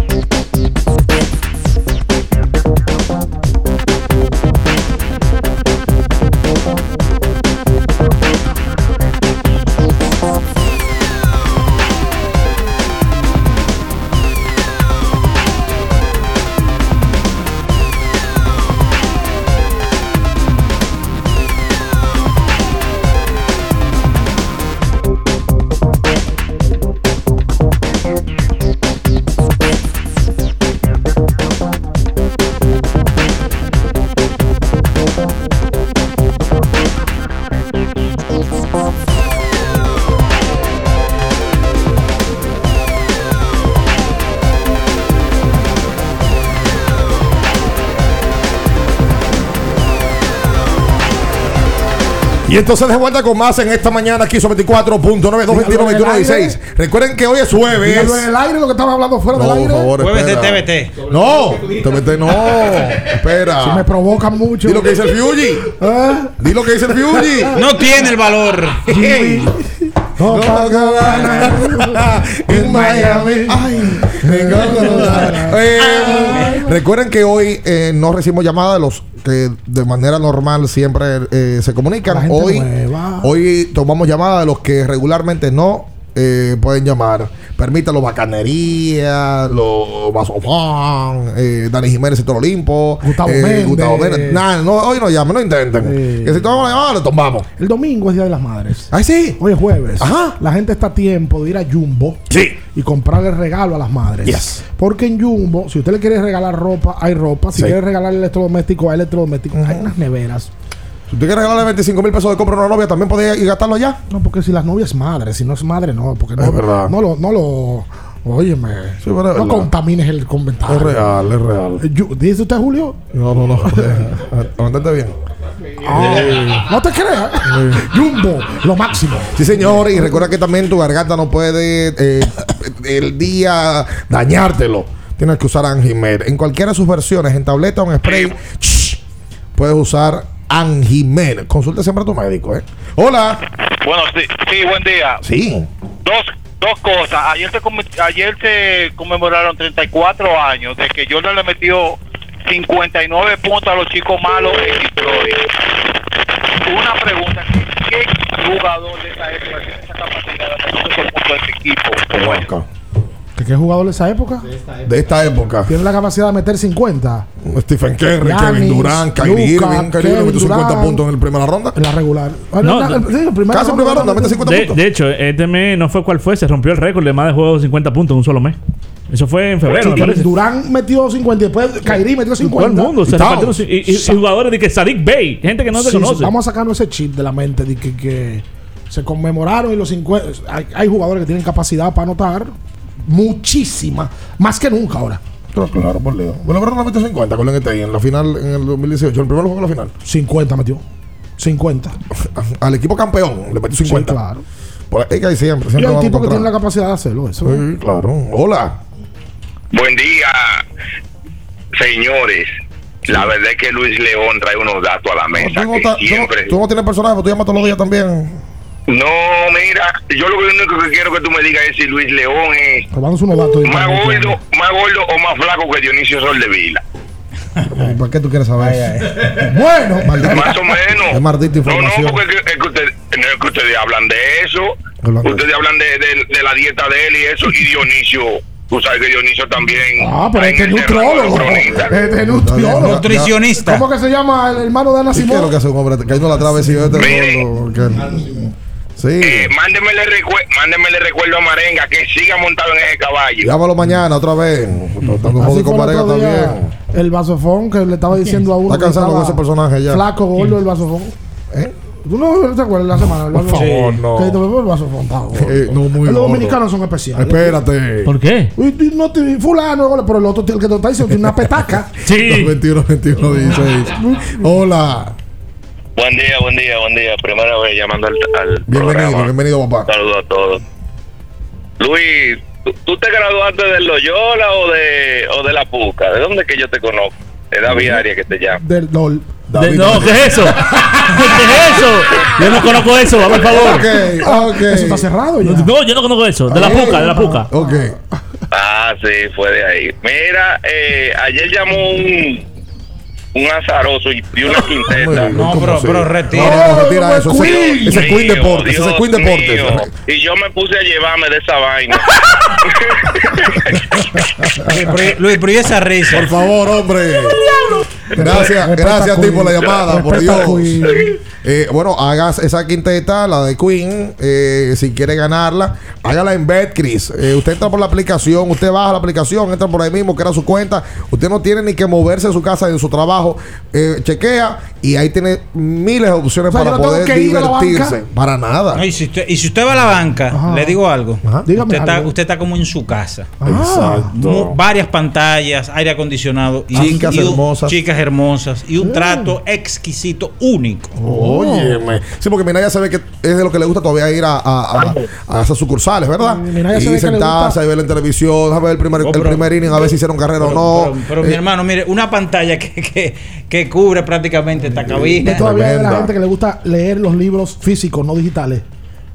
Y entonces de vuelta con más en esta mañana aquí sobre 24.9 221 2116. Recuerden que hoy es jueves. Dígalo en el aire lo que estaba hablando fuera No, del por aire. favor, Jueves de. TBT. No, TBT no. Espera. Si me provocan mucho. Di lo que dice el Fiuji. Di lo que dice el Fiuji. No tiene el valor. Hey. [laughs] en Miami. Eh, recuerden que hoy eh, no recibimos llamadas de los que de manera normal siempre eh, se comunican. Hoy, nueva. hoy tomamos llamadas de los que regularmente no eh, pueden llamar. Permítalo, Bacanería, los Vasofán, eh, Dani Jiménez y Toro Olimpo, Gustavo eh, Méndez. Gustavo Méndez. Nah, no, hoy no llamen, no intenten. Que si tomamos la llamada, le tomamos. El domingo es Día de las Madres. Ay, sí. Hoy es jueves. Ajá. La gente está a tiempo de ir a Jumbo Sí. y comprarle regalo a las madres. Yes. Porque en Jumbo, si usted le quiere regalar ropa, hay ropa. Si Sí. quiere regalar electrodoméstico, hay electrodoméstico. Hay unas neveras. Si usted quiere regalarle 25 mil pesos de compra a una novia, también puede ir gastarlo allá. No, porque si la novia es madre, si no es madre, no. Porque no, Es verdad. no lo, no lo. Óyeme. Sí, no verdad. contamines el comentario. Es real, es real. Eh, ¿Dice usted, Julio? No, no, no. [laughs] Mantente bien. Ah, no te creas. Jumbo, lo máximo. Sí, señor. Y recuerda que también tu garganta no puede eh, el día dañártelo. Tienes que usar Angimed. En cualquiera de sus versiones, en tableta o en spray, puedes usar Angimed. Consulta siempre a tu médico, ¿eh? Hola. Bueno, sí, sí, buen día. Sí. Dos, dos cosas. Ayer se, ayer se conmemoraron 34 años de que Jordan le metió 59 puntos a los chicos malos en Detroit. Una pregunta. ¿Qué jugador de esa época tiene esa capacidad de hacer puntos de ese equipo? ¿Que ¿Qué jugador de esa época? De esta época. Tiene la capacidad de meter 50. Stephen Curry, Kevin Durant, Kyrie Irving. Kyrie Irving metió Kevin 50 Durant. puntos en la primera ronda. En la regular. Ah, No, la- sí, primera Casi en primera ronda, mete 50 De, puntos. de hecho, este mes no fue cuál fue, se rompió el récord de más de juegos de 50 puntos en un solo mes. Eso fue en febrero, Sí, me. Durán metió 50 y después Kyrie metió 50. Todo el mundo se y, y- y jugadores de que Sadik Bey, gente que no se Sí, sí, conoce. Vamos a sacarnos ese chip de la mente de que, que se conmemoraron y los 50. Hay, hay jugadores que tienen capacidad para anotar muchísima, más que nunca ahora. Claro, claro, por Leo. Bueno, pero no metió 50 con el NTI en la final en el 2018. El primer juego de la final. 50 metió. 50. [laughs] Al equipo campeón le metió 50. Sí, claro. Por ahí que hay siempre. Y siempre hay tipos que tienen la capacidad de hacerlo. Eso. Sí, claro. Hola. Buen día, señores. La verdad es que Luis León trae unos datos a la mesa Tú no, que ta- tú no- siempre. tú no tienes personaje, pero tú llamas todos los días también. No, mira, yo lo único que quiero que tú me digas es si Luis León es unos datos. de más gordo, más gordo o más flaco que Dionisio Soldevila. [laughs] ¿Para qué tú quieres saber eso? [laughs] Bueno, Más o menos. [laughs] Es maldita No, no, información. porque es que, que usted- no es que ustedes hablan de eso. Hablan de Ustedes hablan de, de- de la dieta de él y eso. Y Dionisio Tú sabes que Dionisio también. Ah, pero este es de nutriólogo. Este es nutriólogo. Nutricionista. ¿Cómo que se llama el hermano de Ana ¿Y qué es lo Simón? que hace un hombre cayendo la travesía este? Que- Sí. Eh, mándemele, mándemele recuerdo a Marenga que siga montado en ese caballo. Llámalo mañana otra vez. Así con el también. Vasofón que le estaba diciendo a uno. Está cansado con ese personaje ya. Flaco, gordo, el vasofón. ¿Eh? ¿Tú no, te acuerdas la semana? El Por vasofón? favor, no. Que te el gordo. Eh, no, muy Los dominicanos son especiales. Espérate. ¿Por qué? Y- y no te- fulano, pero el otro el que te está diciendo tiene una petaca. Sí. 21, 21, 16. Hola. Buen día, buen día, buen día. Primera vez llamando al, al Bienvenido, programa. bienvenido, papá. Saludos a todos. Luis, ¿tú, tú te graduaste del Loyola o de, o de la PUCA? ¿De dónde que yo te conozco? De David Arias que te llama. Del LOL. De- no, ¿qué es eso? [laughs] ¿Qué es eso? Yo no conozco eso, vamos por favor. Ok, ok. Eso está cerrado ya. No, yo no conozco eso. De la puca, de la puca. Ok. Ah, sí, fue de ahí. Mira, eh, ayer llamó un, un azaroso y, y una quinteta. No, pero, pero retira. No, no, retira eso. Ese, Queen. ese Queen Deportes. Ese Dios Queen Deportes. mío. Y yo me puse a llevarme de esa vaina. Luis, pero- Luis, pero ¿y esa risa? Por favor, hombre. Gracias, Respeta gracias a ti por la llamada, por Dios. Eh, bueno, hagas esa quinteta, la de Queen, eh, si quiere ganarla, hágala en Betcris. Eh, usted entra por la aplicación, usted baja la aplicación, entra por ahí mismo, crea su cuenta. Usted no tiene ni que moverse de su casa de su trabajo. Eh, chequea y ahí tiene miles de opciones O sea, para no poder divertirse. Para nada. No, y, si usted, y si usted va a la banca, Ajá. le digo algo. Dígame Usted está, usted está como en su casa. Exacto. Mu- varias pantallas, aire acondicionado, y Chicas y hermosas. chicas hermosas y un trato exquisito, único. Óyeme. Sí, porque Minaya se ve que es de lo que le gusta todavía ir a, a, a- a esas sucursales, ¿verdad? Minaya y sentarse y ver en televisión, a ver el primer, Oh, el pero- primer inning, a ver si hicieron carrera Pero, o no. pero- pero, Eh, mi hermano, mire, una pantalla que, que, que cubre prácticamente esta cabina. Yo todavía hay de la gente que le gusta leer los libros físicos, no digitales.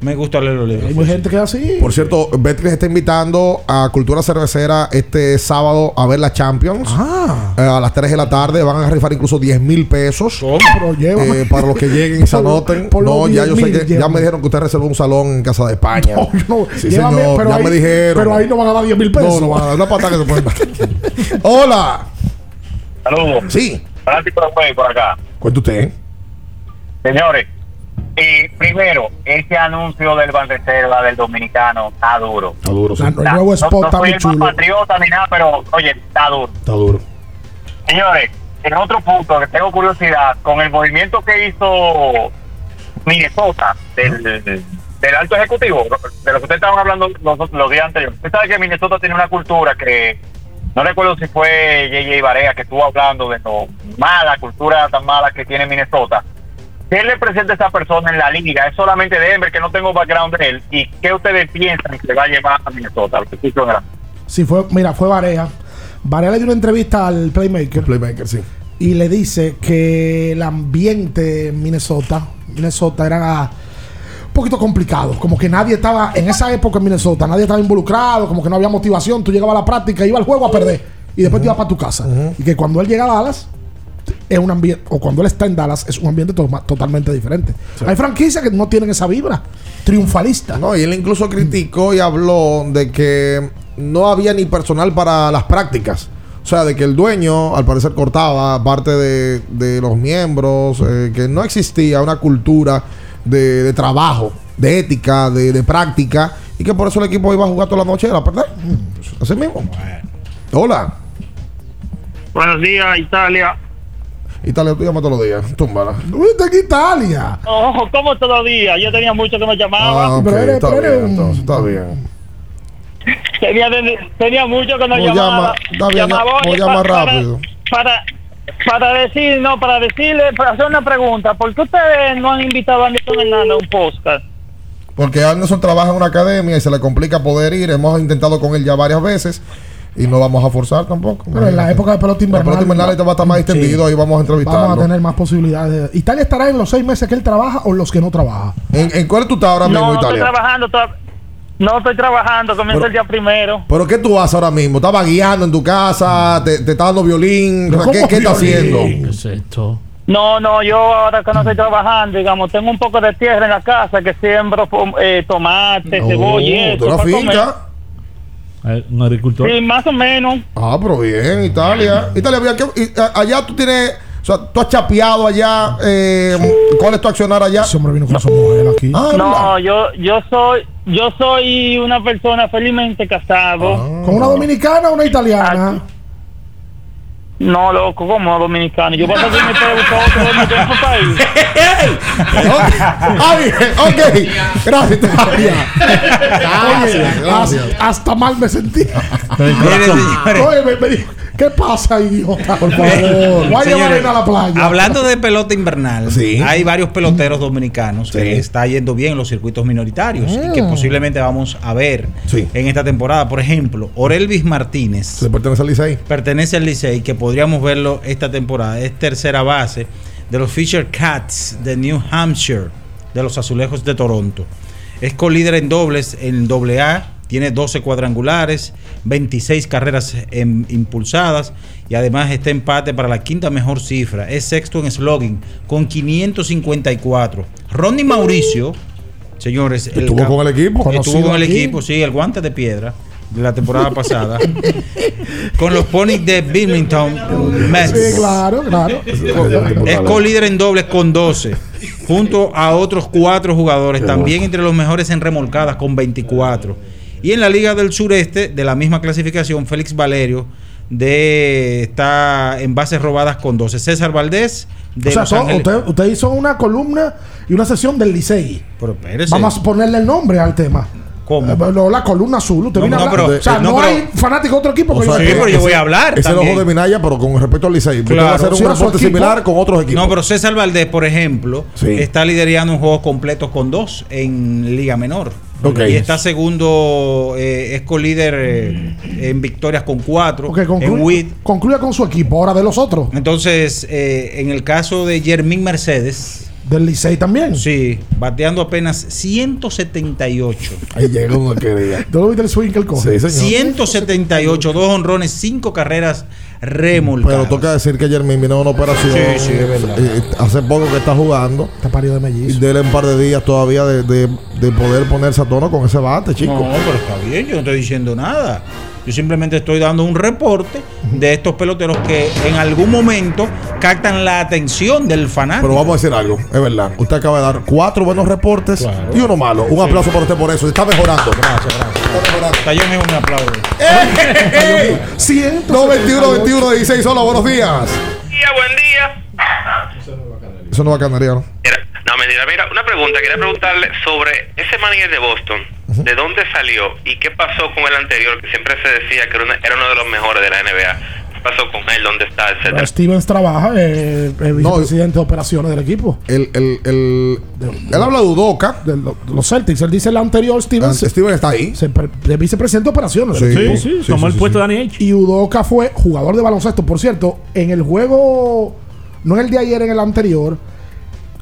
Me gusta leer los libros. Hay mucha gente que es así. Por cierto, Betcris está invitando a Cultura Cervecera este sábado a ver la Champions. Ah. Eh, a las 3 de la tarde van a rifar incluso 10 mil pesos. Llévame. eh, para los que lleguen y se [laughs] anoten. por No, ya yo sé 10,000 que ya me dijeron que usted reservó un salón en Casa de España. No, no, Sí, llévame, señor, pero ya ahí, me dijeron. Pero ahí no van a dar 10 mil pesos. No, no van a dar una patada que se pueden dar. Hola. Saludos. Sí. De Juez por acá. Cuenta usted. Señores, eh, primero, ese anuncio del Banreserva del dominicano está duro. Está duro, sí. La- el nuevo spot no, no está soy muy el más chulo. patriota ni nada, pero oye, está duro. Está duro. Señores, en otro punto que tengo curiosidad, con el movimiento que hizo Minnesota del, del alto ejecutivo, de lo que ustedes estaban hablando los, los días anteriores. Usted sabe que Minnesota tiene una cultura que, no recuerdo si fue JJ Barea que estuvo hablando de lo mala cultura tan mala que tiene Minnesota. ¿Qué le presenta esa persona en la liga? ¿Es solamente Denver, que no tengo background de él? ¿Y qué ustedes piensan que va a llevar a Minnesota? Sí, fue, mira, fue Varea. Varea le dio una entrevista al Playmaker Playmaker, sí. y le dice que el ambiente en Minnesota, Minnesota era poquito complicado. Como que nadie estaba, en esa época en Minnesota, nadie estaba involucrado, como que no había motivación. Tú llegabas a la práctica, ibas al juego a perder y después te ibas para tu casa. Y que cuando él llega a Dallas, es un ambiente, o cuando él está en Dallas, es un ambiente to- totalmente diferente. Hay franquicias que no tienen esa vibra triunfalista. No, y él incluso criticó y habló de que no había ni personal para las prácticas. O sea, de que el dueño al parecer cortaba parte de, de los miembros, eh, que no existía una cultura de, de trabajo, de ética, de, de práctica, y que por eso el equipo iba a jugar toda la noche era perder. Así mismo. Hola. Buenos días, Italia. Italia, tú llamas todos los días. Túmbala. Está en Italia. Oh, ¿cómo todos los días? Yo tenía mucho que me llamaba. Ah, ok, pero eres- está pero bien, entonces, está bien. Tenía, tenía mucho que no llamaba. llama, está bien, Llamaba, oye, llama pa- para- rápido. Para, para decir, no, para decirle, para hacer una pregunta. ¿Por qué ustedes no han invitado a Anderson Hernández a un podcast? Porque Anderson trabaja en una academia y se le complica poder ir. Hemos intentado con él ya varias veces y no vamos a forzar tampoco. Pero en la época de pelota La invernal. pelota invernal va a estar más extendido y vamos a entrevistarlo. Vamos a tener más posibilidades. ¿Italia estará en los seis meses que él trabaja o los que no trabaja? ¿En, en cuál tú estás ahora mismo, No, no estoy Italia? trabajando. No estoy trabajando. Comienzo Pero- el día primero. ¿Pero qué tú haces ahora mismo? ¿Estás guiando en tu casa? ¿Te, te está dando violín? ¿Pero ¿Qué, qué estás haciendo? ¿Qué es esto? No, no, yo ahora que no estoy trabajando, digamos, tengo un poco de tierra en la casa que siembro eh, tomate, Oh, cebolla y ¿de eso una comer. finca? Eh, Un agricultor. Sí, más o menos. Ah, pero bien, Italia. Italia, mira, ¿qué- y, a- allá tú tienes. O sea, tú has chapeado allá. Eh, ¿Cuál es tu accionar allá? Ese hombre vino con su mujer aquí. Ah, No, yo, yo soy, yo soy una persona felizmente casado. ¿Con una dominicana o una italiana? No, loco, como dominicano. Yo paso aquí me puedo buscar otro en su país. Ah, ok. Gracias. Oye, gracias. hasta, hasta mal me sentí. [laughs] Oye, me, me dijo, ¿qué pasa, idiota? Por favor. Voy a llevar Señores, a la playa. Hablando de pelota invernal, hay varios peloteros dominicanos que le está yendo bien en los circuitos minoritarios y que Mm. posiblemente vamos a ver en esta temporada. Por ejemplo, Orelvis Martínez. ¿Se pertenece al Licey? Pertenece al Licey, que podríamos verlo esta temporada. Es tercera base de los Fisher Cats de New Hampshire, de los Azulejos de Toronto. Es colíder en dobles en AA, tiene 12 cuadrangulares, 26 carreras em, impulsadas y además está empate para la quinta mejor cifra. Es sexto en slogan con 554. Ronnie Mauricio, señores, ¿Estuvo con el equipo? Estuvo con el aquí. equipo, sí, el guante de piedra de la temporada pasada. con los Ponies de Birmingham Mets. Sí, claro, claro. Es co-líder en dobles con 12, junto a otros cuatro jugadores, también entre los mejores en remolcadas con 24. Y en la Liga del Sureste, de la misma clasificación, Félix Valerio de está en bases robadas con 12. César Valdés de o sea, todo- usted, usted hizo una columna y una sesión del Licey. Vamos a ponerle el nombre al tema. ¿Cómo? Eh, lo- la columna azul. Usted No, a no, hablar- pero- o sea, no, no, pero- hay fanático de otro equipo O que sea, yo que entiendo. ese- Ese es el ojo de Minaya, pero con respecto al Licey. Usted va a hacer un Sí, a reporte similar con otros equipos. No, pero César Valdés, por ejemplo, Sí. está liderando un juego completo con dos en Liga Menor. Ok. Y está segundo, eh, es colíder eh, en victorias con cuatro. Ok, en concluye, concluye con su equipo, ahora de los otros. Entonces, eh, en el caso de Jermín Mercedes. Del Licey también. Sí, bateando apenas 178. Ahí llega uno que quería. ¿Tú lo viste el swing que él coge? 178, dos honrones, cinco carreras remolcadas. Pero toca decir que Jermín vino a una operación. Sí, sí, es verdad. eh, hace poco que está jugando. Está parido de mellizo. Y déle un par de días todavía de, de- de poder ponerse a tono con ese bate, chico. No, pero está bien, yo no estoy diciendo nada. Yo simplemente estoy dando un reporte de estos peloteros que en algún momento captan la atención del fanático. Pero vamos a decir algo, es verdad. Usted acaba de dar cuatro buenos reportes y uno malo. Un Sí. aplauso para usted por eso. Está mejorando. Gracias, gracias. Hasta yo mismo me aplaudo. ¡Ey! 221 21 16 Hola, buenos días. día, buen día. Eso no va a canaria, ¿no? No, mentira. Mira, una pregunta. Quería preguntarle sobre ese manager de Boston. ¿De dónde salió y qué pasó con el anterior? Que siempre se decía que era, una- era uno de los mejores de la NBA. ¿Qué pasó con él? ¿Dónde está? Etcétera. Stevens trabaja, eh, el vicepresidente de operaciones del equipo. El, el, el, él habla de Udoca. De lo- de los Celtics. Él dice el anterior, Stevens. Ah, Steven está ahí. se pre- de vicepresidente de operaciones. Sí, sí, sí, tomó sí, el sí, puesto sí. de Danny H. Y Udoca fue jugador de baloncesto. Por cierto, en el juego, no en el de ayer, en el anterior,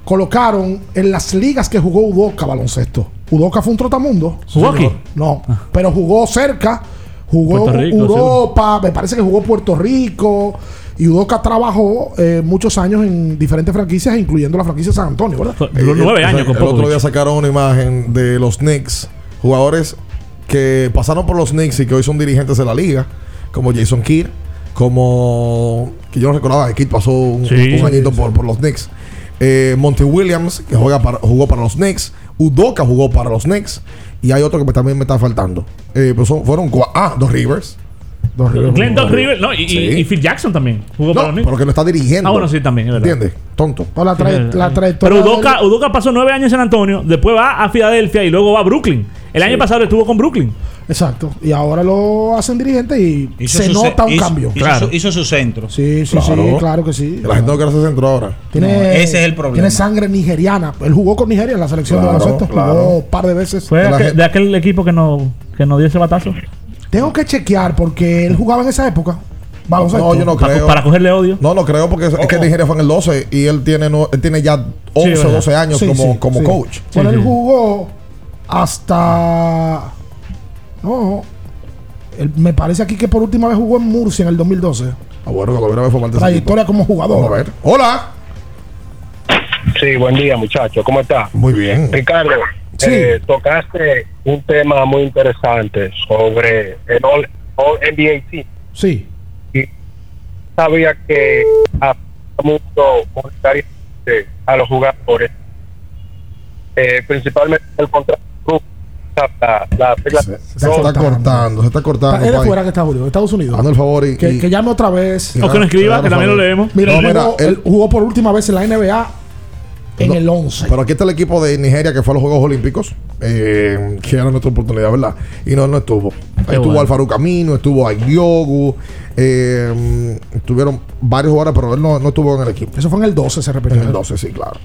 colocaron en las ligas que jugó Udoca baloncesto. Udoca fue un trotamundo. ¿Jugó aquí? No, pero jugó cerca. Jugó Rico, Europa, me parece que jugó Puerto Rico. Y Udoca trabajó eh, muchos años en diferentes franquicias, incluyendo la franquicia de San Antonio, ¿verdad? Duró nueve Eh, años el con otro Popovich. día sacaron una imagen de los Knicks, jugadores que pasaron por los Knicks y que hoy son dirigentes de la liga, como Jason Kidd, como que yo no recordaba que Kidd pasó un, Sí, un añito sí, por, por los Knicks. Eh, Monty Williams, que juega para, jugó para los Knicks. Udoka jugó para los Knicks. Y hay otro que también me está faltando. Eh, pero son- fueron ah, dos Rivers. Dos Glenn Doc River, no, y, Sí. Phil Jackson también jugó No, para los Knicks. pero que no está dirigiendo. Ah, bueno, sí, también, es verdad. ¿Entiendes? Tonto. No, la, tra- la trayectoria Pero Udoka, del- Udoka pasó nueve años en San Antonio, después va a Filadelfia y luego va a Brooklyn. El año pasado estuvo con Brooklyn. Exacto. Y ahora lo hacen dirigente y Hizo se nota un hizo- cambio. Hizo, su, hizo su centro. Sí, sí, Claro. sí, claro que sí. La gente no quiere hacer centro ahora. Tiene, No, ese es el problema. Tiene sangre nigeriana. Él jugó con Nigeria en la selección Claro, de baloncesto. claro. Jugó un par de veces. Fue de aquel, gente- de aquel equipo que no, que no dio ese batazo. Tengo que chequear porque él jugaba en esa época. Baloncesto. No, yo no creo. para cogerle odio. No, no creo porque es, es que Nigeria fue en el 12 y él tiene, no, él tiene ya 11 o verdad. 12 años Sí, como, sí, como sí. coach. Bueno, Sí, él jugó hasta. No. él- me parece aquí que por última vez jugó en Murcia en el 2012. Ah, bueno, la primera vez fue parte Trayectoria como jugador. Vamos a ver. Hola. Sí, buen día, muchachos. ¿Cómo está? Muy bien. Ricardo, eh, tocaste un tema muy interesante sobre el All, All NBA Team. Sí. Y sabía que a mucho monetariamente a los jugadores, eh, principalmente el contrato. La, la, la- Se está cortando, se está cortando. Es de país. fuera que Estados Unidos. Estados Unidos. Hazme el favor y- que, y- que llame otra vez. O que nos escriba, que también lo leemos. Mira, No, él, mira, jugó, él- él jugó por última vez en la NBA en No, el 11. Pero aquí está el equipo de Nigeria que fue a los Juegos Olímpicos, eh, que era nuestra oportunidad, ¿verdad? Y no, no estuvo. Ahí estuvo bueno. Alfaro Camino, estuvo Ayogu, eh, estuvieron varios jugadores, pero él no, no estuvo en el equipo. Eso fue en el 12, se repitió. En el 12, sí, claro.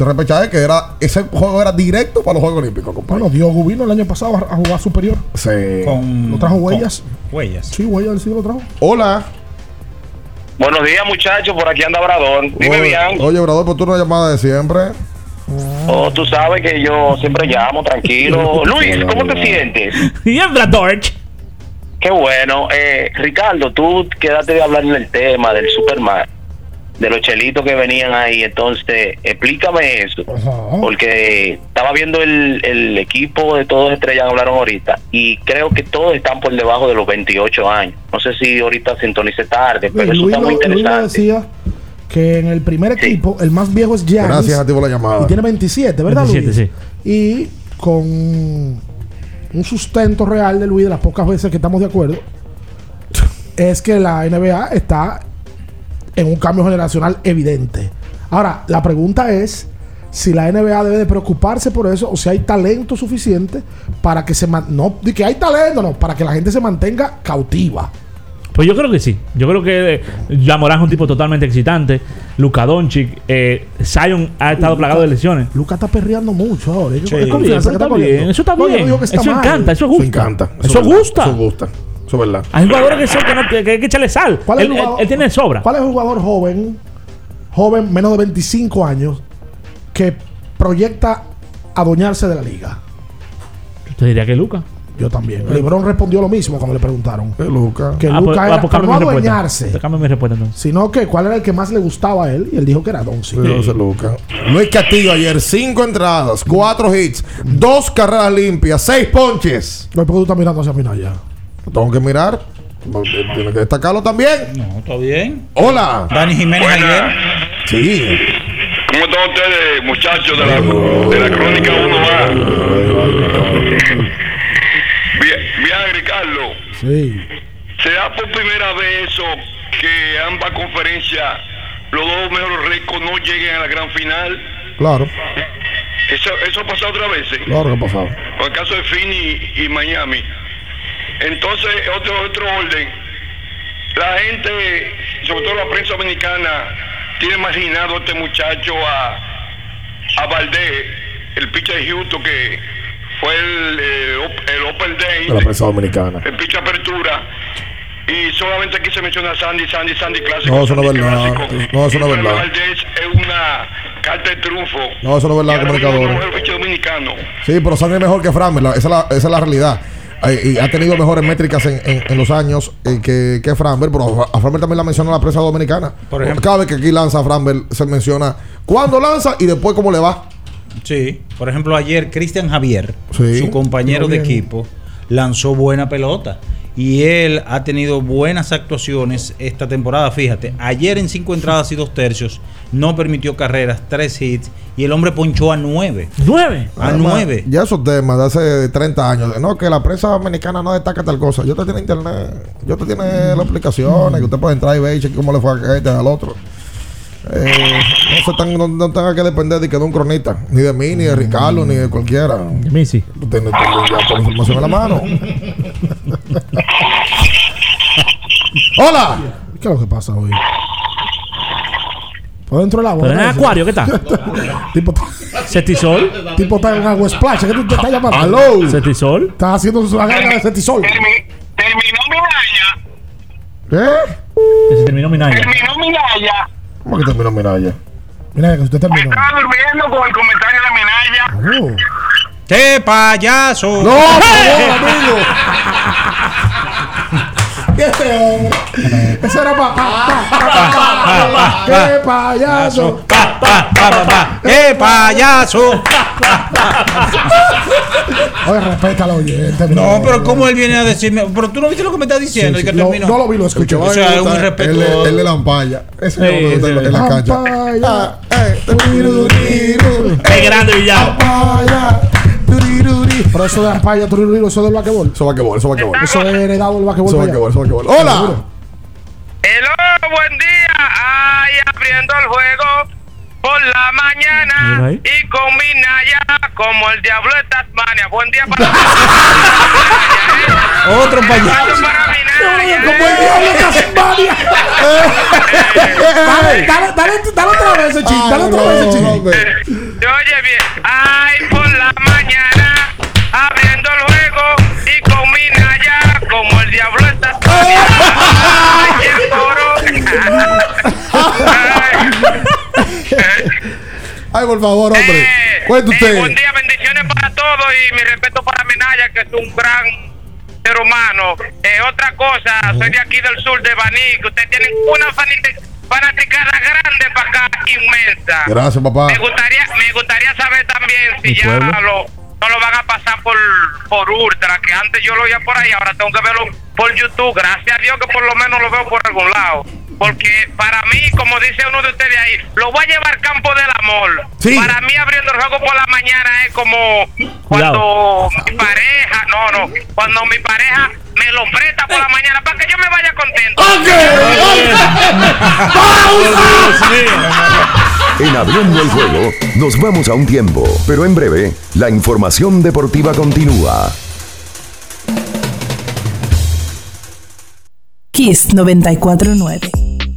Se repechaje que era ese juego era directo para los Juegos Olímpicos, compadre. Bueno, Diogo vino el año pasado a a jugar superior. Sí. Con, ¿Lo trajo Huellas? Huellas. Sí, Huellas sí lo trajo. Hola. Buenos días, muchachos. Por aquí anda Obrador. Dime Oye, bien. Oye, Obrador, por tu una llamada de siempre. Oh, tú sabes que yo siempre llamo, tranquilo. [laughs] Luis, ¿cómo te sientes? Bien, George. Qué bueno. Eh, Ricardo, tú quedaste de hablar en el tema del Superman, de los chelitos que venían ahí. Entonces, explícame eso. Porque estaba viendo el, el equipo de todos estrellas que hablaron ahorita y creo que todos están por debajo de los 28 años. No sé si ahorita sintonice tarde, pero eso Luis, está muy interesante. decía que en el primer equipo el más viejo es Giannis. Gracias a ti por la llamada. Y tiene 27, ¿verdad, 27, Luis? Y con un sustento real de Luis, de las pocas veces que estamos de acuerdo, es que la NBA está en un cambio generacional evidente. Ahora, la pregunta es si la NBA debe de preocuparse por eso o si hay talento suficiente para que se man- no de que hay talento, no, para que la gente se mantenga cautiva. Pues yo creo que sí. Yo creo que eh, Yamorán es un tipo totalmente excitante. Luka Doncic, eh, Zion ha estado plagado de lesiones. Luca está perreando mucho ahora. Es Sí. es Está confianza bien, que está está bien. cogiendo. Eso está No, yo no bien. digo que está Eso mal. encanta, eso Eso gusta. encanta. Eso es verdad, gusta. Eso gusta. Eso es verdad. Hay jugadores que, son, que, no- que hay que echarle sal. ¿Cuál es él, el él- jugador- él tiene sobra. ¿Cuál es un jugador joven, joven, menos de 25 años, que proyecta adueñarse de la liga? Yo te diría que Luca. Yo también. LeBron respondió lo mismo cuando le preguntaron. Que Luca. Que Ah, Luca pues- era pues no adueñarse, mi respuesta entonces. sino que cuál era el que más le gustaba a él y él dijo que era Doncic. Sí, ese Luca. Luis Castillo ayer, cinco entradas, cuatro hits, dos carreras limpias, seis ponches. No, porque tú estás mirando hacia Minaya. Tengo que mirar. Tiene que destacarlo también. No, todo bien. Hola. Dani Jiménez ayer. Sí. ¿Cómo están ustedes, muchachos de la, de la Crónica 1A? Bien, bien, Ricardo. Sí. ¿Será por primera vez eso que ambas conferencias, los dos mejores récords no lleguen a la gran final? Claro, Eso, eso ha pasado otra vez, ¿eh? claro que ha pasado. Con el caso de Phoenix y, y Miami. Entonces, otro, otro orden. La gente, sobre todo la prensa dominicana, tiene imaginado a este muchacho a, a Valdés, el pitcher de Houston, que fue el, eh, op- el Open Day, De la prensa dominicana. el pitcher apertura. Y solamente aquí se menciona Sandy, Sandy, Sandy clásico. No, eso no es verdad. No, eso no es verdad. Valdés es una carta de triunfo. No, eso no es verdad, comunicador. no es el dominicano. Sí, pero Sandy es mejor que Esa, es la, esa es la realidad. Eh, y ha tenido mejores métricas en, en- en los años eh, que, que Framber, pero a Framber también la menciona la prensa dominicana. Por ejemplo. Cada vez que aquí lanza Framber, se menciona cuándo lanza y después cómo le va. Sí. Por ejemplo, ayer Cristian Javier, Sí. su compañero de equipo, lanzó buena pelota. Y él ha tenido buenas actuaciones esta temporada. Fíjate, ayer en cinco entradas y dos tercios no permitió carreras, tres hits y el hombre ponchó a nueve. ¿Nueve? A Además, nueve. Ya esos temas de hace 30 años. No, que la prensa dominicana no destaca tal cosa. Yo te tiene internet. Yo te tiene las explicaciones. Que usted puede entrar y ver y cómo le fue a este al otro. Eh, no, se tan- no, no tenga que depender de que de un cronista. Ni de mí, ni de Ricardo, ni de cualquiera. De mí sí. Tú tienes, tienes ya toda la información en la mano. Hola. ¿Qué es lo que pasa hoy? ¿Por dentro del agua? Pero en el acuario, ¿qué tal? [laughs] tipo, ¿Cetisol? tipo está en agua splash. ¿Qué tú te estás llamando? Aló. ¿Cetisol? Estás haciendo su agarra de cetisol. Terminó Minaya. ¿Qué? Que se terminó Minaya. Terminó Minaya. ¿Cómo que terminó Minaya? Mira que usted terminó. Estaba durmiendo con el comentario de Minaya. Oh. ¡Qué payaso! No, por favor, amigo. [laughs] ¡Qué feo! Eso era para. Pa, pa, ¡Qué payaso! Pa, pa, pa, pa, pa. ¡Qué payaso! Oye, respeta al oyente. No, pero ¿cómo él viene a decirme? Pero tú no viste lo que me está diciendo Sí, y que. No- terminó. no lo vi, lo escuché. O sea, es un Él, irrespetuoso. él de la ampalla. Ese gusta sí. en la cancha. Es grande y ya. Ampalla. Pero eso de ampalla, turururu, eso del vaquebol. Eso va que eso va que Eso es heredado del vaquebol. Eso va para que allá. eso va que Hola. Hello, buen día. Ay, abriendo el juego por la mañana y con mi Naya como el diablo de Tasmania. Buen día para [laughs] Otro payaso. Como el diablo de Tasmania. Dale, dale, dale, dale otra vez ese chiste. Dale otra vez ese chiste. Oye bien, ay, Ay, por favor, hombre. Cuente Eh, usted. buen día, bendiciones para todos y mi respeto para Menaya, que es un gran ser humano. Eh, otra cosa, soy de aquí del sur de Baní, que ustedes tienen una fanaticada grande para acá, inmensa. Gracias, papá. Me gustaría, me gustaría saber también si ¿Mi ya lo, no lo van a pasar por, por Ultra, que antes yo lo veía por ahí, ahora tengo que verlo por YouTube. Gracias a Dios que por lo menos lo veo por algún lado. Porque para mí, como dice uno de ustedes ahí, lo voy a llevar campo del amor. Sí. Para mí abriendo el juego por la mañana es como cuando mi pareja, no, no, cuando mi pareja me lo presta por la mañana para que yo me vaya contento. En Abriendo el Juego nos vamos a un tiempo, pero en breve la información deportiva continúa. Kiss 949.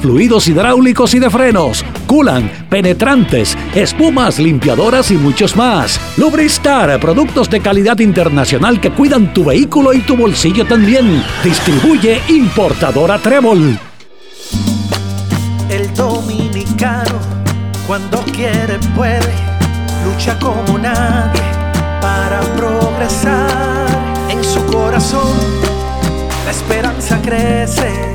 fluidos hidráulicos y de frenos, culan, penetrantes, espumas, limpiadoras y muchos más. Lubristar, productos de calidad internacional que cuidan tu vehículo y tu bolsillo también. Distribuye importadora Trébol. El dominicano, cuando quiere, puede, lucha como nadie para progresar. En su corazón, la esperanza crece,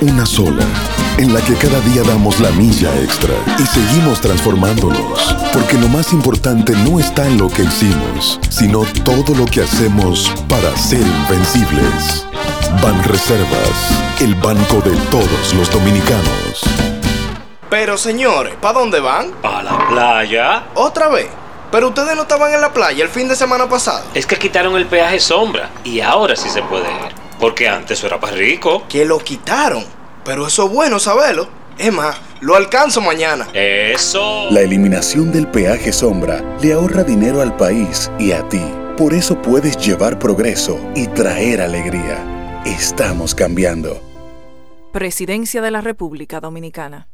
una sola, en la que cada día damos la milla extra y seguimos transformándonos, porque lo más importante no está en lo que hicimos, sino todo lo que hacemos para ser invencibles. Ban Reservas, el banco de todos los dominicanos. Pero señores, ¿para dónde van? A la playa. ¿Otra vez? Pero ustedes no estaban en la playa el fin de semana pasado. Es que quitaron el peaje sombra y ahora sí se puede ir. Porque antes eso era para rico. Que lo quitaron. Pero eso es bueno saberlo. Es más, lo alcanzo mañana. Eso. La eliminación del peaje sombra le ahorra dinero al país y a ti. Por eso puedes llevar progreso y traer alegría. Estamos cambiando. Presidencia de la República Dominicana.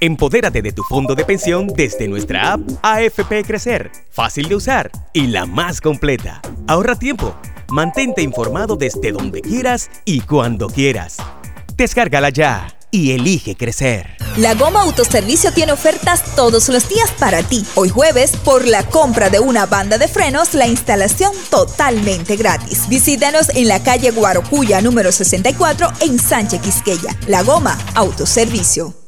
Empodérate de tu fondo de pensión desde nuestra app AFP Crecer, fácil de usar y la más completa. Ahorra tiempo, mantente informado desde donde quieras y cuando quieras. Descárgala ya. y elige crecer. La Goma Autoservicio tiene ofertas todos los días para ti. Hoy jueves, por la compra de una banda de frenos, la instalación totalmente gratis. Visítanos en la calle Guarocuya número 64 en Sánchez Quisqueya. La Goma Autoservicio.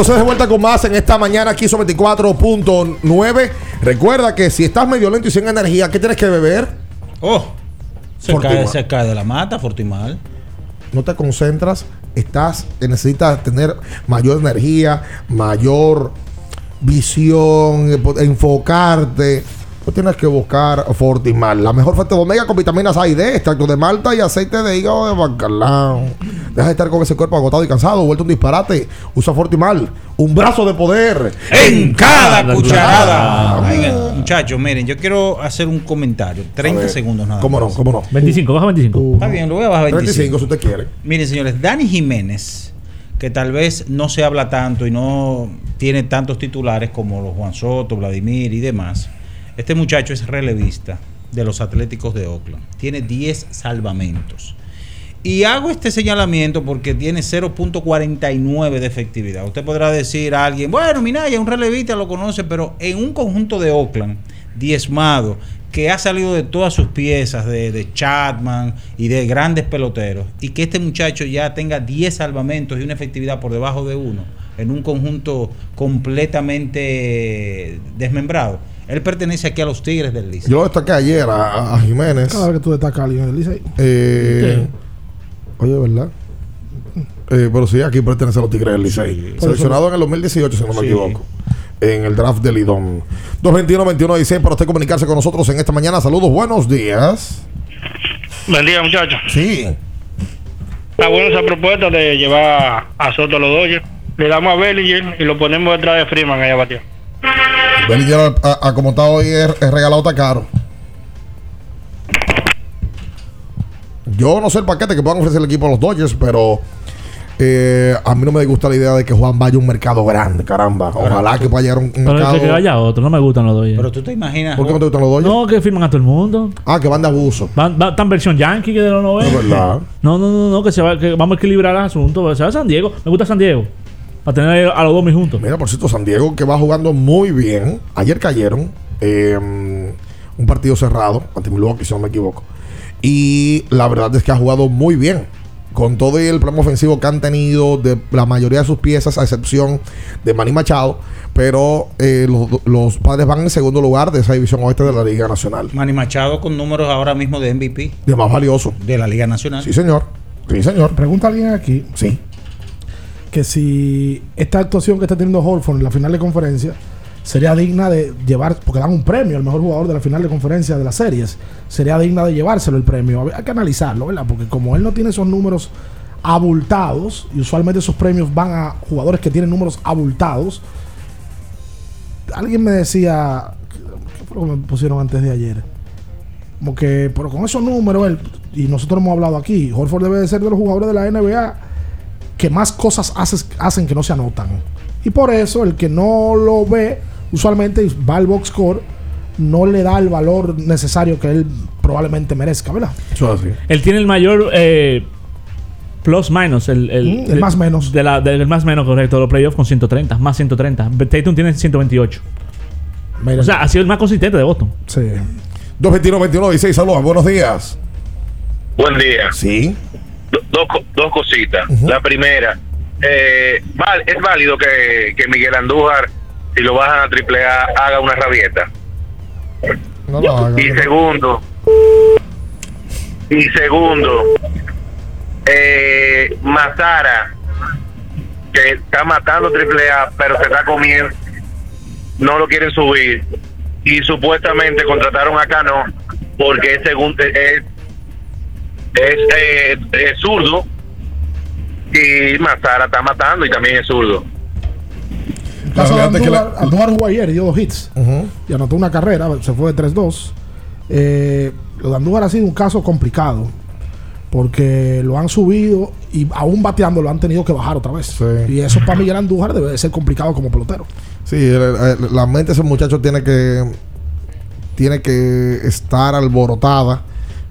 Entonces de vuelta con más en esta mañana aquí sobre 24.9. Recuerda que si estás medio lento y sin energía, ¿qué tienes que beber? Oh, se cae, se cae de la mata, Fortimal. No te concentras, estás, necesitas tener mayor energía, mayor visión, eh, enfocarte. Pues tienes que buscar Fortimal, la mejor fuente de omega con vitaminas A y D, extracto de malta y aceite de hígado de bacalao. Deja de estar con ese cuerpo agotado y cansado, vuelto un disparate. Usa Fortimal, un brazo de poder En cada cucharada. Muchachos, miren, yo quiero hacer un comentario. 30 A ver, segundos nada ¿Cómo no? más. ¿Cómo no? 25, baja 25. Está bien, lo voy a bajar a 25. 35 si usted quiere. Miren, señores, Dani Jiménez, que tal vez no se habla tanto y no tiene tantos titulares como los Juan Soto, Vladimir y demás. Este muchacho es relevista de los Atléticos de Oakland. Tiene 10 salvamentos. Y hago este señalamiento porque tiene 0.49 de efectividad. Usted podrá decir a alguien, bueno, Minaya, un relevista lo conoce, pero en un conjunto de Oakland, diezmado, que ha salido de todas sus piezas, de, de Chapman y de grandes peloteros, y que este muchacho ya tenga 10 salvamentos y una efectividad por debajo de uno, en un conjunto completamente desmembrado. Él pertenece aquí a los Tigres del Licey. Yo lo destaqué ayer a, a Jiménez. Cada vez que tú destacas a alguien en el Licey. Eh, Oye, ¿verdad? Eh, pero sí, aquí pertenece a los Tigres del Licey. Seleccionado eso- en el 2018, si no me Sí. equivoco. En el draft del Lidón. 221-21-16 para usted comunicarse con nosotros en esta mañana. Saludos, buenos días. Buen día, muchachos. Sí. Está buena esa propuesta de llevar a Soto a los Dodgers. Le damos a Bellinger y lo ponemos detrás de Freeman allá batió. Bellinger, a, a como está hoy, es, es regalado está caro. Yo no sé el paquete que puedan ofrecer el equipo a los Dodgers, pero eh, a mí no me gusta la idea de que Juan vaya a un mercado grande, caramba. Ojalá que pueda llegar a un, un Pero mercado. que, que vaya otro, no me gustan los Dodgers. Pero tú te imaginas. ¿Por qué no te gustan los Dodgers? No, que firman a todo el mundo. Ah, que van de abuso. Van, van- tan versión Yankee que de los 90. Es verdad. No, no, no, no, que, se va, que vamos a equilibrar el asunto. Se va a San Diego. Me gusta San Diego. Para tener a los dos muy juntos. Mira, por cierto, San Diego que va jugando muy bien. Ayer cayeron. eh, un partido cerrado ante Milwaukee, si no me equivoco. Y la verdad es que ha jugado muy bien. Con todo el problema ofensivo que han tenido de la mayoría de sus piezas, a excepción de Manny Machado. Pero eh, los, los padres van en segundo lugar de esa división oeste de la Liga Nacional. Manny Machado con números ahora mismo de MVP De más valioso. de la Liga Nacional. Sí, señor. Sí, señor. Pregunta alguien aquí. Sí. Que si esta actuación que está teniendo Holford en la final de conferencia sería digna de llevar, porque dan un premio al mejor jugador de la final de conferencia de las series, sería digna de llevárselo el premio. Hay que analizarlo, ¿verdad? Porque como él no tiene esos números abultados, y usualmente esos premios van a jugadores que tienen números abultados, alguien me decía, ¿qué fue lo que me pusieron antes de ayer? Como que, pero con esos números, él, y nosotros hemos hablado aquí, Horford debe de ser de los jugadores de la NBA que más cosas haces- hacen que no se anotan. Y por eso el que no lo ve, usualmente va al box score, no le da el valor necesario que él probablemente merezca, ¿verdad? Eso es así. Él tiene el mayor eh, plus minus, el, el, Mm, el más menos. De la, del más menos, correcto, de los playoffs con 130, más 130. Tatum tiene 128. O sea, ha sido el más consistente de Boston. Sí. 221 16 saludos, buenos días. Buen día. Sí. Do- dos, co- dos cositas. La primera, eh, val- es válido que, que Miguel Andújar, si lo bajan a triple A, haga una rabieta. No lo haga. Y segundo, y segundo, eh, Mazara, que está matando triple A, pero se está comiendo, no lo quieren subir. Y supuestamente contrataron a Cano porque es, segun- es, es, eh, es zurdo y Mazara está matando y también es zurdo. El caso de Andújar, Andújar jugó ayer y dio dos hits. Y anotó una carrera, se fue de 3-2. Eh, lo de Andújar ha sido un caso complicado. Porque lo han subido y aún bateando lo han tenido que bajar otra vez. Y eso para Miguel Andújar debe de ser complicado como pelotero. Sí, el- el- la mente de ese muchacho tiene que tiene que estar alborotada,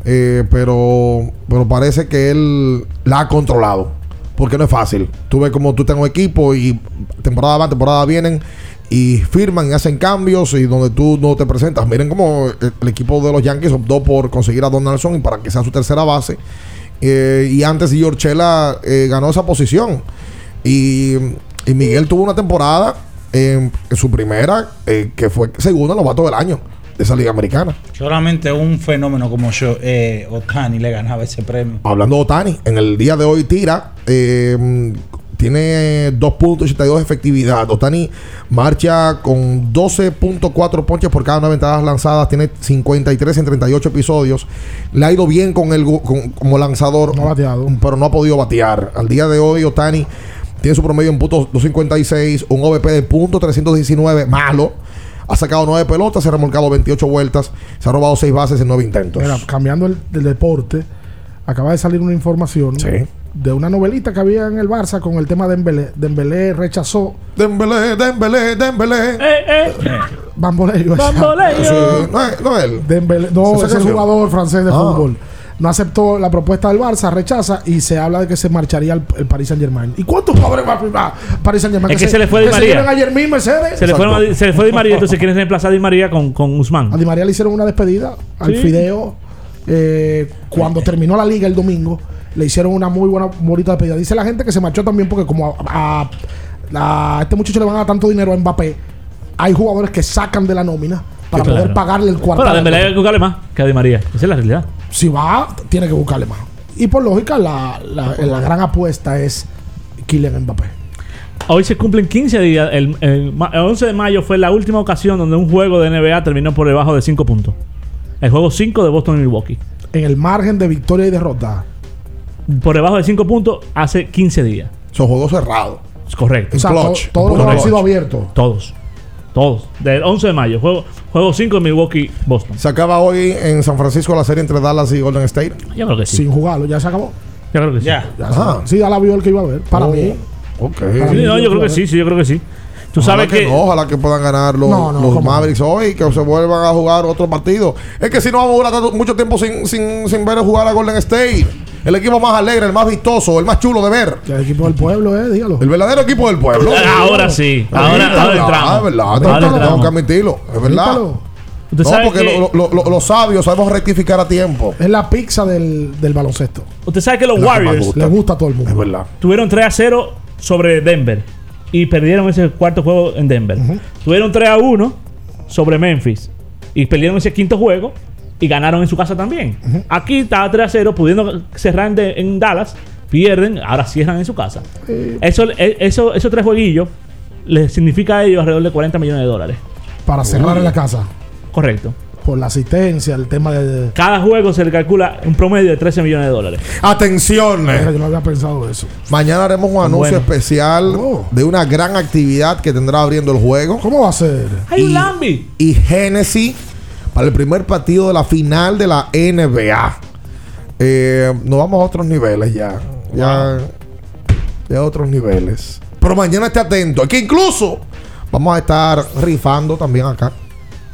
eh, pero pero parece que él la ha controlado, porque no es fácil. Tú ves como tú un equipo y temporada va, temporada vienen y firman y hacen cambios y donde tú no te presentas. Miren cómo el, equipo de los Yankees optó por conseguir a Donaldson y para que sea su tercera base. Eh, y antes Giorchela eh, ganó esa posición. Y, y Miguel tuvo una temporada en, en su primera, eh, que fue segunda en los vatos del año de esa liga americana. Solamente un fenómeno como yo, eh, Otani le ganaba ese premio. Hablando de Otani, en el día de hoy tira, eh, tiene 2.82 de efectividad. Otani marcha con 12.4 ponches por cada 9 entradas lanzadas, tiene 53 en 38 episodios. Le ha ido bien con el con- como lanzador, pero no ha podido batear. Al día de hoy, Otani tiene su promedio en punto 256, un OVP de punto 319, malo. Ha sacado 9 pelotas, se ha remolcado 28 vueltas, se ha robado 6 bases en 9 intentos. Mira, cambiando el, deporte, acaba de salir una información de una novelita que había en el Barça con el tema de Dembélé. Dembélé rechazó. Dembélé, Dembélé, Dembélé. Bamboleo. Bamboleo. Sí, no es- no es él. Dembélé- no, es el jugador francés de Ah. fútbol. No aceptó la propuesta del Barça, rechaza y se habla de que se marcharía al el Paris Saint Germain. ¿Y cuántos jugadores va a firmar Paris Saint Germain? Es que se le fue Di María. lleven ayer mismo Mercedes. Se le, fue, se le fue Di María, entonces quieren reemplazar a Di María con, con Usman. A Di María le hicieron una despedida al Sí. Fideo. eh, cuando terminó la liga el domingo, le hicieron una muy buena, bonita despedida. Dice la gente que se marchó también porque como a, a- a este muchacho le van a dar tanto dinero a Mbappé, hay jugadores que sacan de la nómina para Claro. poder pagarle el cuarto. Pero a Dembélé hay que buscarle más que a Di María. Esa es la realidad. Si va, tiene que buscarle más. Y por lógica, la, la- la gran apuesta es Kylian Mbappé. Hoy se cumplen 15 días. El, el el 11 de mayo fue la última ocasión donde un juego de NBA terminó por debajo de 5 puntos. El juego 5 de Boston y Milwaukee. En el margen de victoria y derrota. Por debajo de 5 puntos hace 15 días. Son juegos cerrados. Es correcto. O sea, to- todos los juegos han sido abiertos. Todos. Todos. Del 11 de mayo. Juego, juego 5 de Milwaukee, Boston. Se acaba hoy en San Francisco la serie entre Dallas y Golden State. Yo creo que sí. Sin jugarlo, ya se acabó. Yo creo que sí. Ya. Sí, ya la vio el que iba a ver. Para Oh, mí. Ok. Para Sí, mí, no, yo creo que sí, sí, yo creo que sí. Tú Ojalá sabes que. no, ojalá que puedan ganar los, No, no, los ¿cómo? Mavericks hoy, que se vuelvan a jugar otro partido. Es que si no vamos a durar mucho tiempo sin, sin, sin ver jugar a Golden State. El equipo más alegre, el más vistoso, el más chulo de ver. El equipo del pueblo, eh, dígalo. El verdadero equipo del pueblo. [laughs] Ahora sí. Ahora, Sí, ahora es verdad, entramos. Es verdad, Ahora tengo- tengo entramos. que admitirlo. Es verdad. Usted No, sabe porque que- lo- lo- lo- los sabios sabemos rectificar a tiempo. Es la pizza del, del baloncesto. Usted sabe que los La Warriors gusta. Le gusta a todo el mundo. Es verdad. tuvieron 3 a 0 sobre Denver y perdieron ese cuarto juego en Denver. Tuvieron 3 a 1 sobre Memphis y perdieron ese quinto juego y ganaron en su casa también. Aquí estaba 3 a 0, pudiendo cerrar en, de- en Dallas, pierden, ahora cierran en su casa. Eso, eh, eso, esos tres jueguillos les significa a ellos alrededor de 40 millones de dólares. Para cerrar en la casa. Correcto. Por la asistencia, el tema de. Cada juego se le calcula un promedio de 13 millones de dólares. Atención. Yo no había pensado eso. Mañana haremos un anuncio bueno. especial de una gran actividad que tendrá abriendo el juego. ¿Cómo va a ser? ¡Hay un Lambi! Y Genesis para el primer partido de la final de la NBA. Eh, nos vamos a otros niveles ya. Ya, ya a otros niveles. Pero mañana esté atento. Que incluso vamos a estar rifando también acá.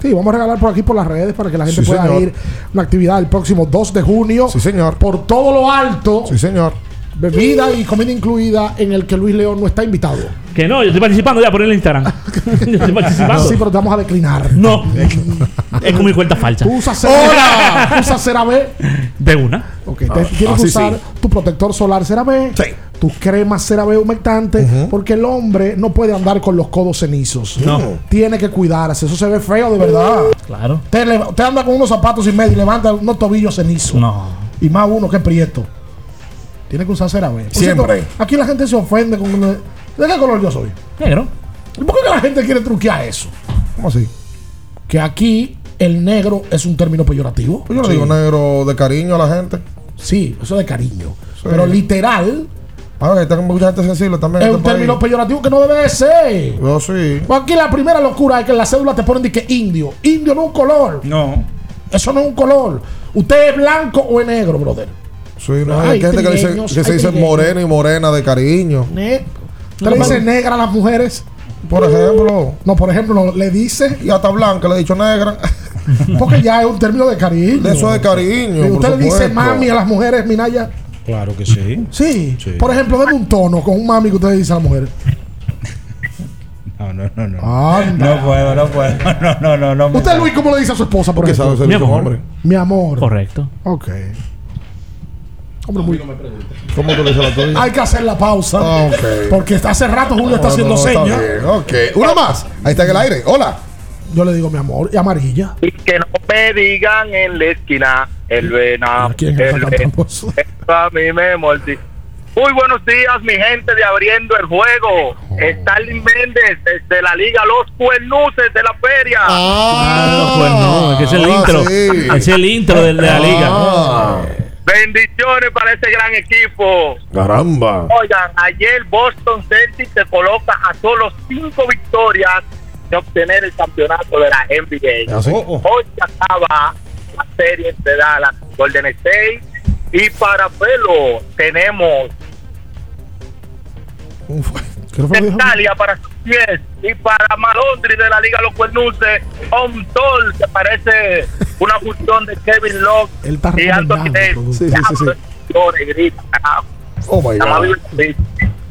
Sí, vamos a regalar por aquí por las redes para que la gente Sí, pueda señor. ir una actividad el próximo 2 de junio. Sí, señor. Por todo lo alto. Sí, señor. Bebida y comida incluida en el que Luis León no está invitado. Que no, yo estoy participando ya por el Instagram. [laughs] yo estoy participando. Sí, pero te vamos a declinar. No. es con mi cuenta falsa. CeraVe. Tú usas CeraVe. De una. Ok, te- Ah, tienes que usar sí. tu protector solar CeraVe. Sí. Tu crema CeraVe humectante. Porque el hombre no puede andar con los codos cenizos. No. Tiene que cuidarse. Eso se ve feo de verdad. Claro. Le- usted anda con unos zapatos y medio y levanta unos tobillos cenizos. No. Y más uno que es prieto. Tiene que usar CeraVe. Por Siempre. cierto, aquí la gente se ofende con... ¿De qué color yo soy? Negro. ¿Y por qué que la gente quiere truquear eso? ¿Cómo así? Que aquí el negro es un término peyorativo. Pues yo le digo negro de cariño a la gente. Sí, eso de cariño. Pero literal A ver, está mucha gente sensible también. es en un este término país. peyorativo que no debe de ser. Yo sí. Pues aquí la primera locura es que en la cédula te ponen de que indio. Indio no es un color. No. Eso no es un color. Usted es blanco o es negro, brother. Sí, no, Hay hay gente que, dice, trigueños, que se dice morena y morena de cariño. Ne- ¿Usted le dice negra a las mujeres? Por ejemplo. No, por ejemplo, no, le dice. Y hasta blanca le he dicho negra. [laughs] Porque ya es un término de cariño. Eso de cariño. Por usted le dice mami a las mujeres, Minaya. Claro que sí. Sí. Sí. Por ejemplo, denme un tono con un mami que usted le dice a la mujer. No, no, no, no. Anda. No puedo, no puedo. [laughs] No, no, no, no. ¿Usted. Luis, cómo le dice a su esposa, por Porque ejemplo? sabe ser Mi amor. hombre. Mi amor. Correcto. Ok. Hombre, muy... ¿Cómo tú le dices la tuya? Hay que hacer la pausa. Ah, ok. Porque hace rato Julio está No, haciendo no, está señas. bien, Ok. Una más. Ahí está en el aire. Hola. Yo le digo mi amor. Y amarilla. Y que no me digan en la esquina el venado. ¿A quién el está venado a mí me mordí. Muy buenos días, mi gente de Abriendo el Juego. Oh. Stalin Méndez, desde la Liga Los Cuernuces de la Feria. Ah, pues no, es que es el ah, intro. sí. Es el intro de, de la liga. Ah, Bendiciones para ese gran equipo. caramba. Oigan, ayer Boston Celtics se coloca a solo cinco victorias de obtener el campeonato de la NBA. Así. Oh. Hoy se acaba la serie entre Dallas Golden State. Y para Pelo tenemos. Italia para sus pies. Y para Malondri de la Liga Los Cuernuces, Omtol, que parece una fusión de Kevin Love y Anthony Davis. Sí, sí, sí. Oh my God. Qué.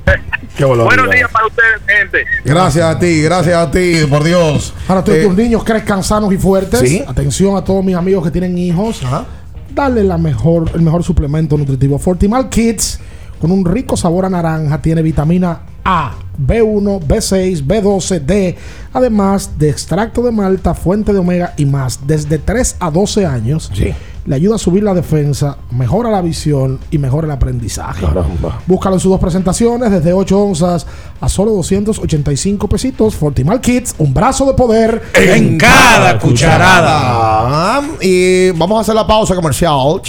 [laughs] Buenos días para ustedes, gente. Gracias a ti, gracias a ti, por Dios. Para Eh, tus niños crezcan sanos y fuertes. Sí. Atención a todos mis amigos que tienen hijos. Ajá. Dale la mejor, el mejor suplemento nutritivo. Fortimal Kids, con un rico sabor a naranja, tiene vitamina A, B1, B6, B12, D, además de extracto de malta, fuente de omega y más. Desde 3 a 12 años, Sí. le ayuda a subir la defensa, mejora la visión y mejora el aprendizaje. Caramba. Búscalo en sus dos presentaciones, desde 8 onzas a solo 285 pesitos. Fortimal Kids, un brazo de poder En cada cucharada. Y vamos a hacer la pausa comercial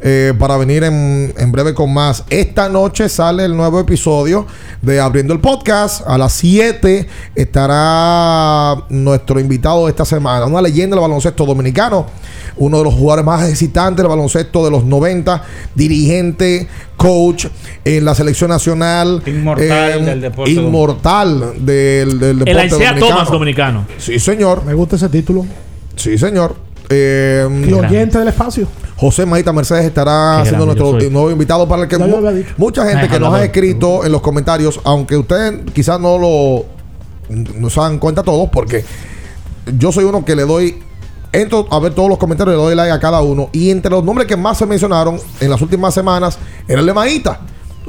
eh, para venir en, en breve con más. Esta noche sale el nuevo episodio de Abriendo el Podcast. A las 7 estará nuestro invitado de esta semana, una leyenda del baloncesto dominicano, uno de los jugadores más excitantes del baloncesto de los 90, dirigente, coach en la selección nacional. Inmortal eh, del deporte Inmortal del, del deporte El Aisea dominicano. Thomas dominicano. Sí, señor. Me gusta ese título. Sí, señor. Eh, Y oyente del espacio. José Maita Mercedes estará Qué siendo nuestro soy. nuevo invitado para el que mu- mucha gente Ay, que nos ha escrito en los comentarios, aunque ustedes quizás no lo no se dan cuenta todos, porque yo soy uno que le doy entro a ver todos los comentarios, le doy like a cada uno y entre los nombres que más se mencionaron en las últimas semanas era el de Maíta.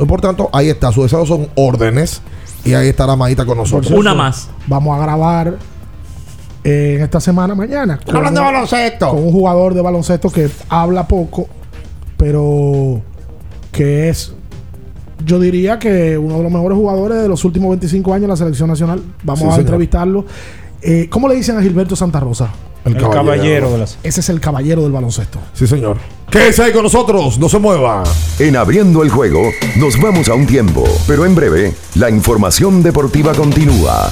Por tanto, ahí está, sus deseos son órdenes y ahí estará Maíta con nosotros. Una más. Vamos a grabar eh, en esta semana mañana. con Hablando de baloncesto. Con un jugador de baloncesto que habla poco, pero que es, yo diría que uno de los mejores jugadores de los últimos 25 años en la selección nacional. Vamos Sí, a señor. entrevistarlo. Eh, ¿Cómo le dicen a Gilberto Santa Rosa? El El caballero. caballero de las. Ese es el caballero del baloncesto. Sí, señor. Quédese ahí con nosotros, no se mueva. En abriendo el juego, nos vamos a un tiempo, pero en breve, la información deportiva continúa.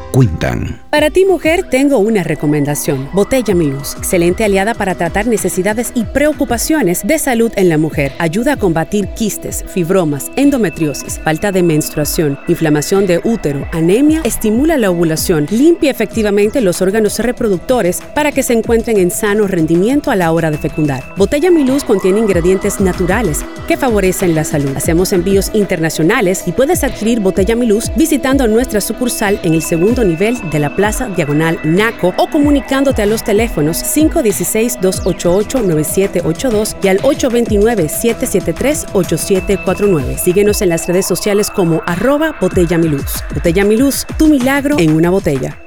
cuentan. Para ti, mujer, tengo una recomendación. Botella Mi Luz. Excelente aliada para tratar necesidades y preocupaciones de salud en la mujer. Ayuda a combatir quistes, fibromas, endometriosis, falta de menstruación, inflamación de útero, anemia, estimula la ovulación, limpia efectivamente los órganos reproductores para que se encuentren en sano rendimiento a la hora de fecundar. Botella Mi Luz contiene ingredientes naturales que favorecen la salud. Hacemos envíos internacionales y puedes adquirir Botella Mi Luz visitando nuestra sucursal en el segundo nivel de la Plaza Diagonal Naco o comunicándote a los teléfonos 516-288-9782 y al 829-773-8749. Síguenos en las redes sociales como arroba Botella Mi Luz. Botella Mi Luz, tu milagro en una botella.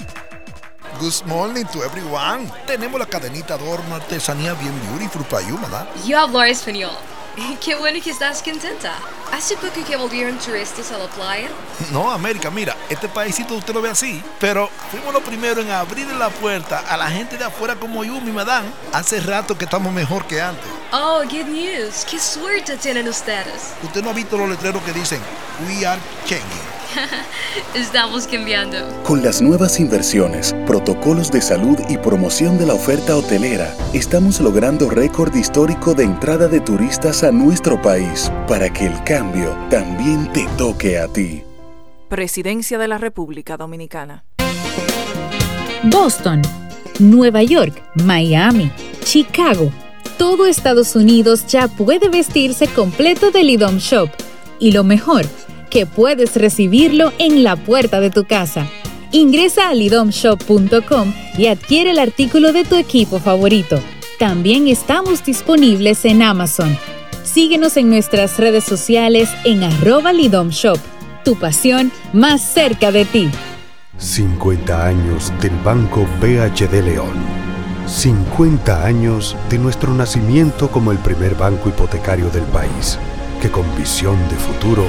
Good morning to everyone. Tenemos la cadenita adorno artesanía bien beautiful para you, ¿verdad? Yo hablo español. [laughs] Qué bueno que estás contenta. ¿Hace poco que volvieron turistas a la playa? No, América, mira, este paísito usted lo ve así, pero fuimos los primeros en abrir la puerta a la gente de afuera como yo, mi madame. Hace rato que estamos mejor que antes. Oh, good news. Qué suerte tienen ustedes. Usted no ha visto los letreros que dicen We are changing. [laughs] Estamos cambiando. Con las nuevas inversiones, protocolos de salud y promoción de la oferta hotelera, estamos logrando récord histórico de entrada de turistas a nuestro país para que el cambio también te toque a ti. Presidencia de la República Dominicana. Boston, Nueva York, Miami, Chicago. Todo Estados Unidos ya puede vestirse completo del IDOM Shop. Y lo mejor, que puedes recibirlo en la puerta de tu casa. Ingresa a lidomshop.com y adquiere el artículo de tu equipo favorito. También estamos disponibles en Amazon. Síguenos en nuestras redes sociales en arroba. Tu pasión más cerca de ti. 50 años del Banco BHD León. 50 años de nuestro nacimiento como el primer banco hipotecario del país, que con visión de futuro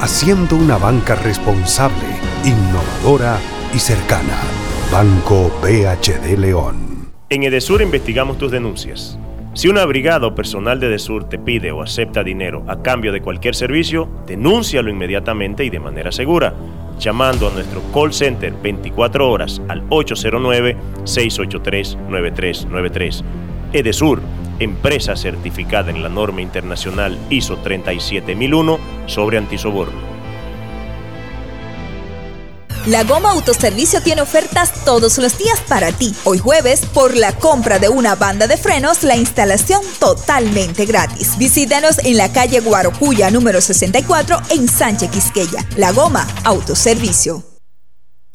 haciendo una banca responsable, innovadora y cercana. Banco BHD León. En Edesur investigamos tus denuncias. Si una brigada o personal de Edesur te pide o acepta dinero a cambio de cualquier servicio, denúncialo inmediatamente y de manera segura, llamando a nuestro call center 24 horas al 809-683-9393. Edesur, empresa certificada en la norma internacional ISO 37001 sobre antisoborno. La Goma Autoservicio tiene ofertas todos los días para ti. Hoy jueves, por la compra de una banda de frenos, la instalación totalmente gratis. Visítanos en la calle Guarocuya número 64 en Sánchez Quisqueya. La Goma Autoservicio.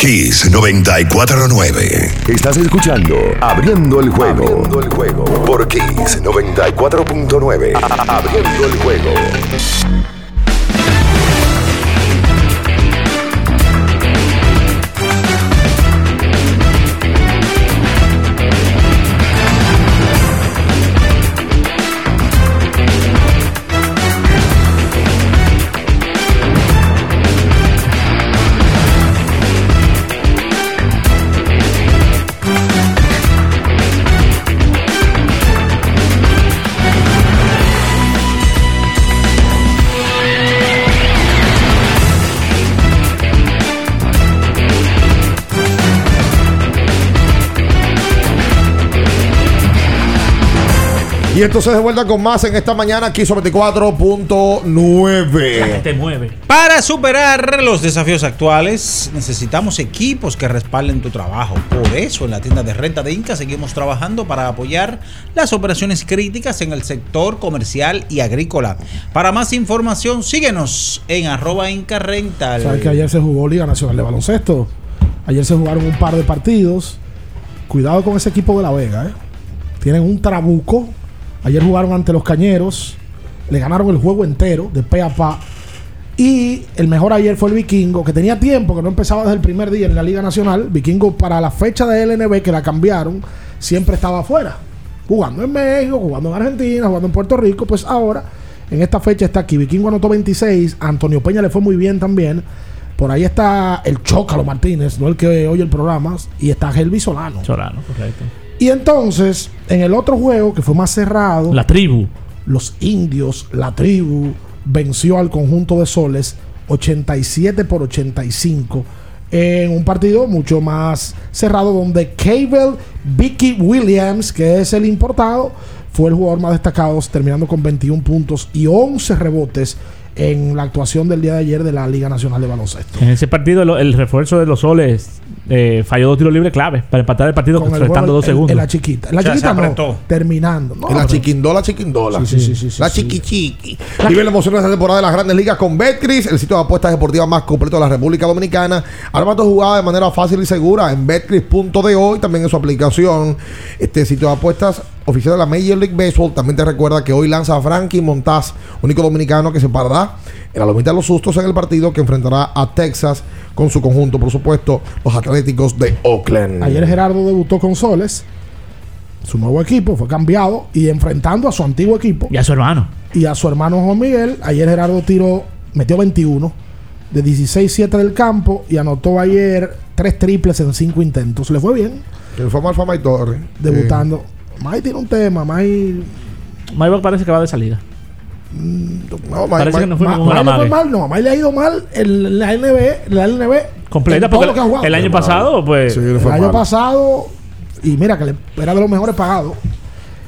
Kiss 949. Estás escuchando Abriendo el juego. Abriendo el juego. Por Kiss 94.9. Abriendo el juego. Y entonces de vuelta con más en esta mañana aquí sobre 24.9. Te mueve. Para superar los desafíos actuales, necesitamos equipos que respalden tu trabajo. Por eso, en la tienda de renta de Inca seguimos trabajando para apoyar las operaciones críticas en el sector comercial y agrícola. Para más información, síguenos en arroba Inca Rental. Sabes que ayer se jugó Liga Nacional de Baloncesto. Ayer se jugaron un par de partidos. Cuidado con ese equipo de La Vega, ¿eh? Tienen un trabuco. Ayer jugaron ante los Cañeros. Le ganaron el juego entero, de pe a pa. Y el mejor ayer fue el Vikingo, que tenía tiempo, que no empezaba desde el primer día en la Liga Nacional. Vikingo para la fecha de LNB, que la cambiaron, siempre estaba afuera. Jugando en México, jugando en Argentina, jugando en Puerto Rico. Pues ahora, en esta fecha está aquí. Vikingo anotó 26. A Antonio Peña le fue muy bien también. Por ahí está el Chócalo Martínez, no el que oye el programa. Y está Helvi Solano. Solano, correcto. Y entonces, en el otro juego, que fue más cerrado, La tribu. los indios, la tribu, venció al conjunto de soles 87 por 85 en un partido mucho más cerrado donde Cable Vicky Williams, que es el importado, fue el jugador más destacado, terminando con 21 puntos y 11 rebotes en la actuación del día de ayer de la Liga Nacional de Baloncesto. En ese partido, el refuerzo de los soles eh, falló dos tiros libres clave para empatar el partido Con el restando juego dos segundos. En la chiquita. En la O sea, chiquita se no, terminando. No, En la chiquindola, chiquindola. Sí, sí, sí, sí, la sí. chiqui chiqui. Vive la emoción de esta temporada de las grandes ligas con Betcris, el sitio de apuestas deportivas más completo de la República Dominicana. Arma tu jugada de manera fácil y segura en betcris.de y también en su aplicación. Este sitio de apuestas oficial de la Major League Baseball también te recuerda que hoy lanza a Frankie Montaz, único dominicano que se parará en la lomita de los sustos en el partido que enfrentará a Texas con su conjunto, por supuesto, los Atléticos de Oakland. Ayer Gerardo debutó con Soles. Su nuevo equipo fue cambiado y enfrentando a su antiguo equipo Y a su hermano. y a su hermano Juan Miguel. Ayer Gerardo tiró, metió 21 de 16-7 del campo y anotó ayer tres triples en cinco intentos. Le fue bien El fue mal Fama y Torre. debutando. Mai tiene un tema, Mai. Maybach parece que va de salida. No, Parece que no fue Ma- ningún Mai le fue amague. mal, no, a Mai le ha ido mal en la LNB, la LNB Completa, porque lo que ha jugado. el año pasado, pues. Sí, El año mal. pasado, y mira que le- era de los mejores pagados.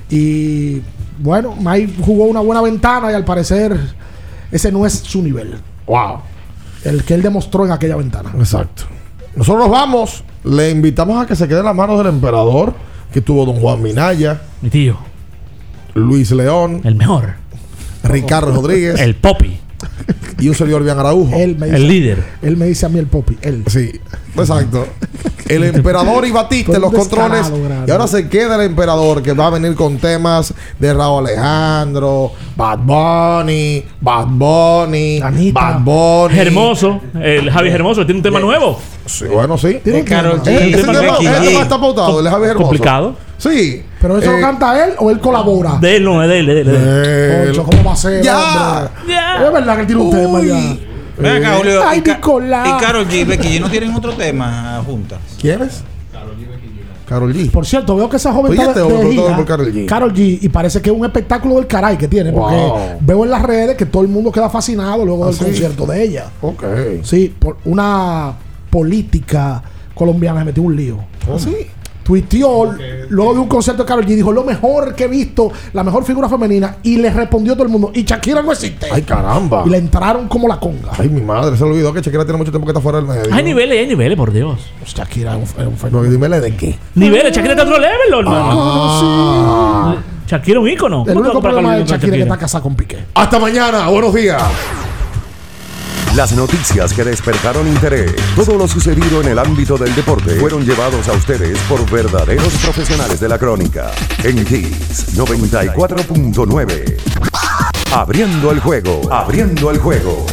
Y bueno, Mike jugó una buena ventana y al parecer ese no es su nivel. Wow. El que él demostró en aquella ventana. Exacto. Nosotros nos vamos. Le invitamos a que se quede en las manos del emperador, que tuvo don Juan Minaya, Mi tío. Luis León, El mejor. Ricardo Rodríguez El Popi. y un señor Bian Araujo. Él me dice, El líder. Él me dice a mí el popi. Él. Sí, exacto. El emperador y Batista en Tú los controles. grande. Y ahora se queda el emperador que va a venir con temas de Raúl Alejandro, Bad Bunny, Bad Bunny, Anita. Bad Bunny. Hermoso. El Javi Hermoso tiene un tema nuevo. Sí, bueno, sí. Karol tema. G. Eh, Ese tema tema, está pautado, el de Javi Hermoso. Complicado. Sí. Pero eso Eh, lo canta él o él colabora. De él, no, es de él, de él, de él. eh, Concho, ¿cómo va a ser? Ya. Ya. Es verdad que él tiene un tema ya. Ven acá, Julio. Ay, y, Ca- Nicolás. y Karol G Becky G no tienen otro tema juntas. ¿Quién es? Carol G. Por cierto, veo que esa joven Oye, está de, de gira. por Karol G. Karol G. Y parece que es un espectáculo del caray que tiene. Porque Wow. veo en las redes que todo el mundo queda fascinado luego ¿Ah, del sí? concierto de ella. Ok. Sí, por una política colombiana se metió un lío. ¿Ah, sí? Tuiteó luego de un concierto de Karol G. Dijo lo mejor que he visto, la mejor figura femenina. Y le respondió todo el mundo. Y Shakira no existe. Ay, caramba. Y le entraron como la conga. Ay, mi madre, se olvidó que Shakira tiene mucho tiempo que está fuera del medio. Hay niveles, hay niveles, por Dios. Shakira es un, es un No, fenómeno. dímele de qué. Niveles, Shakira está otro level, hermano. Ah. Shakira es un ícono. El ¿Cómo único problema de Shakira es que Shakira? está casada con Piqué. Hasta mañana. Buenos días. Las noticias que despertaron interés, todo lo sucedido en el ámbito del deporte, fueron llevados a ustedes por verdaderos profesionales de la crónica. En Kiss 94.9. Abriendo el juego, abriendo el juego.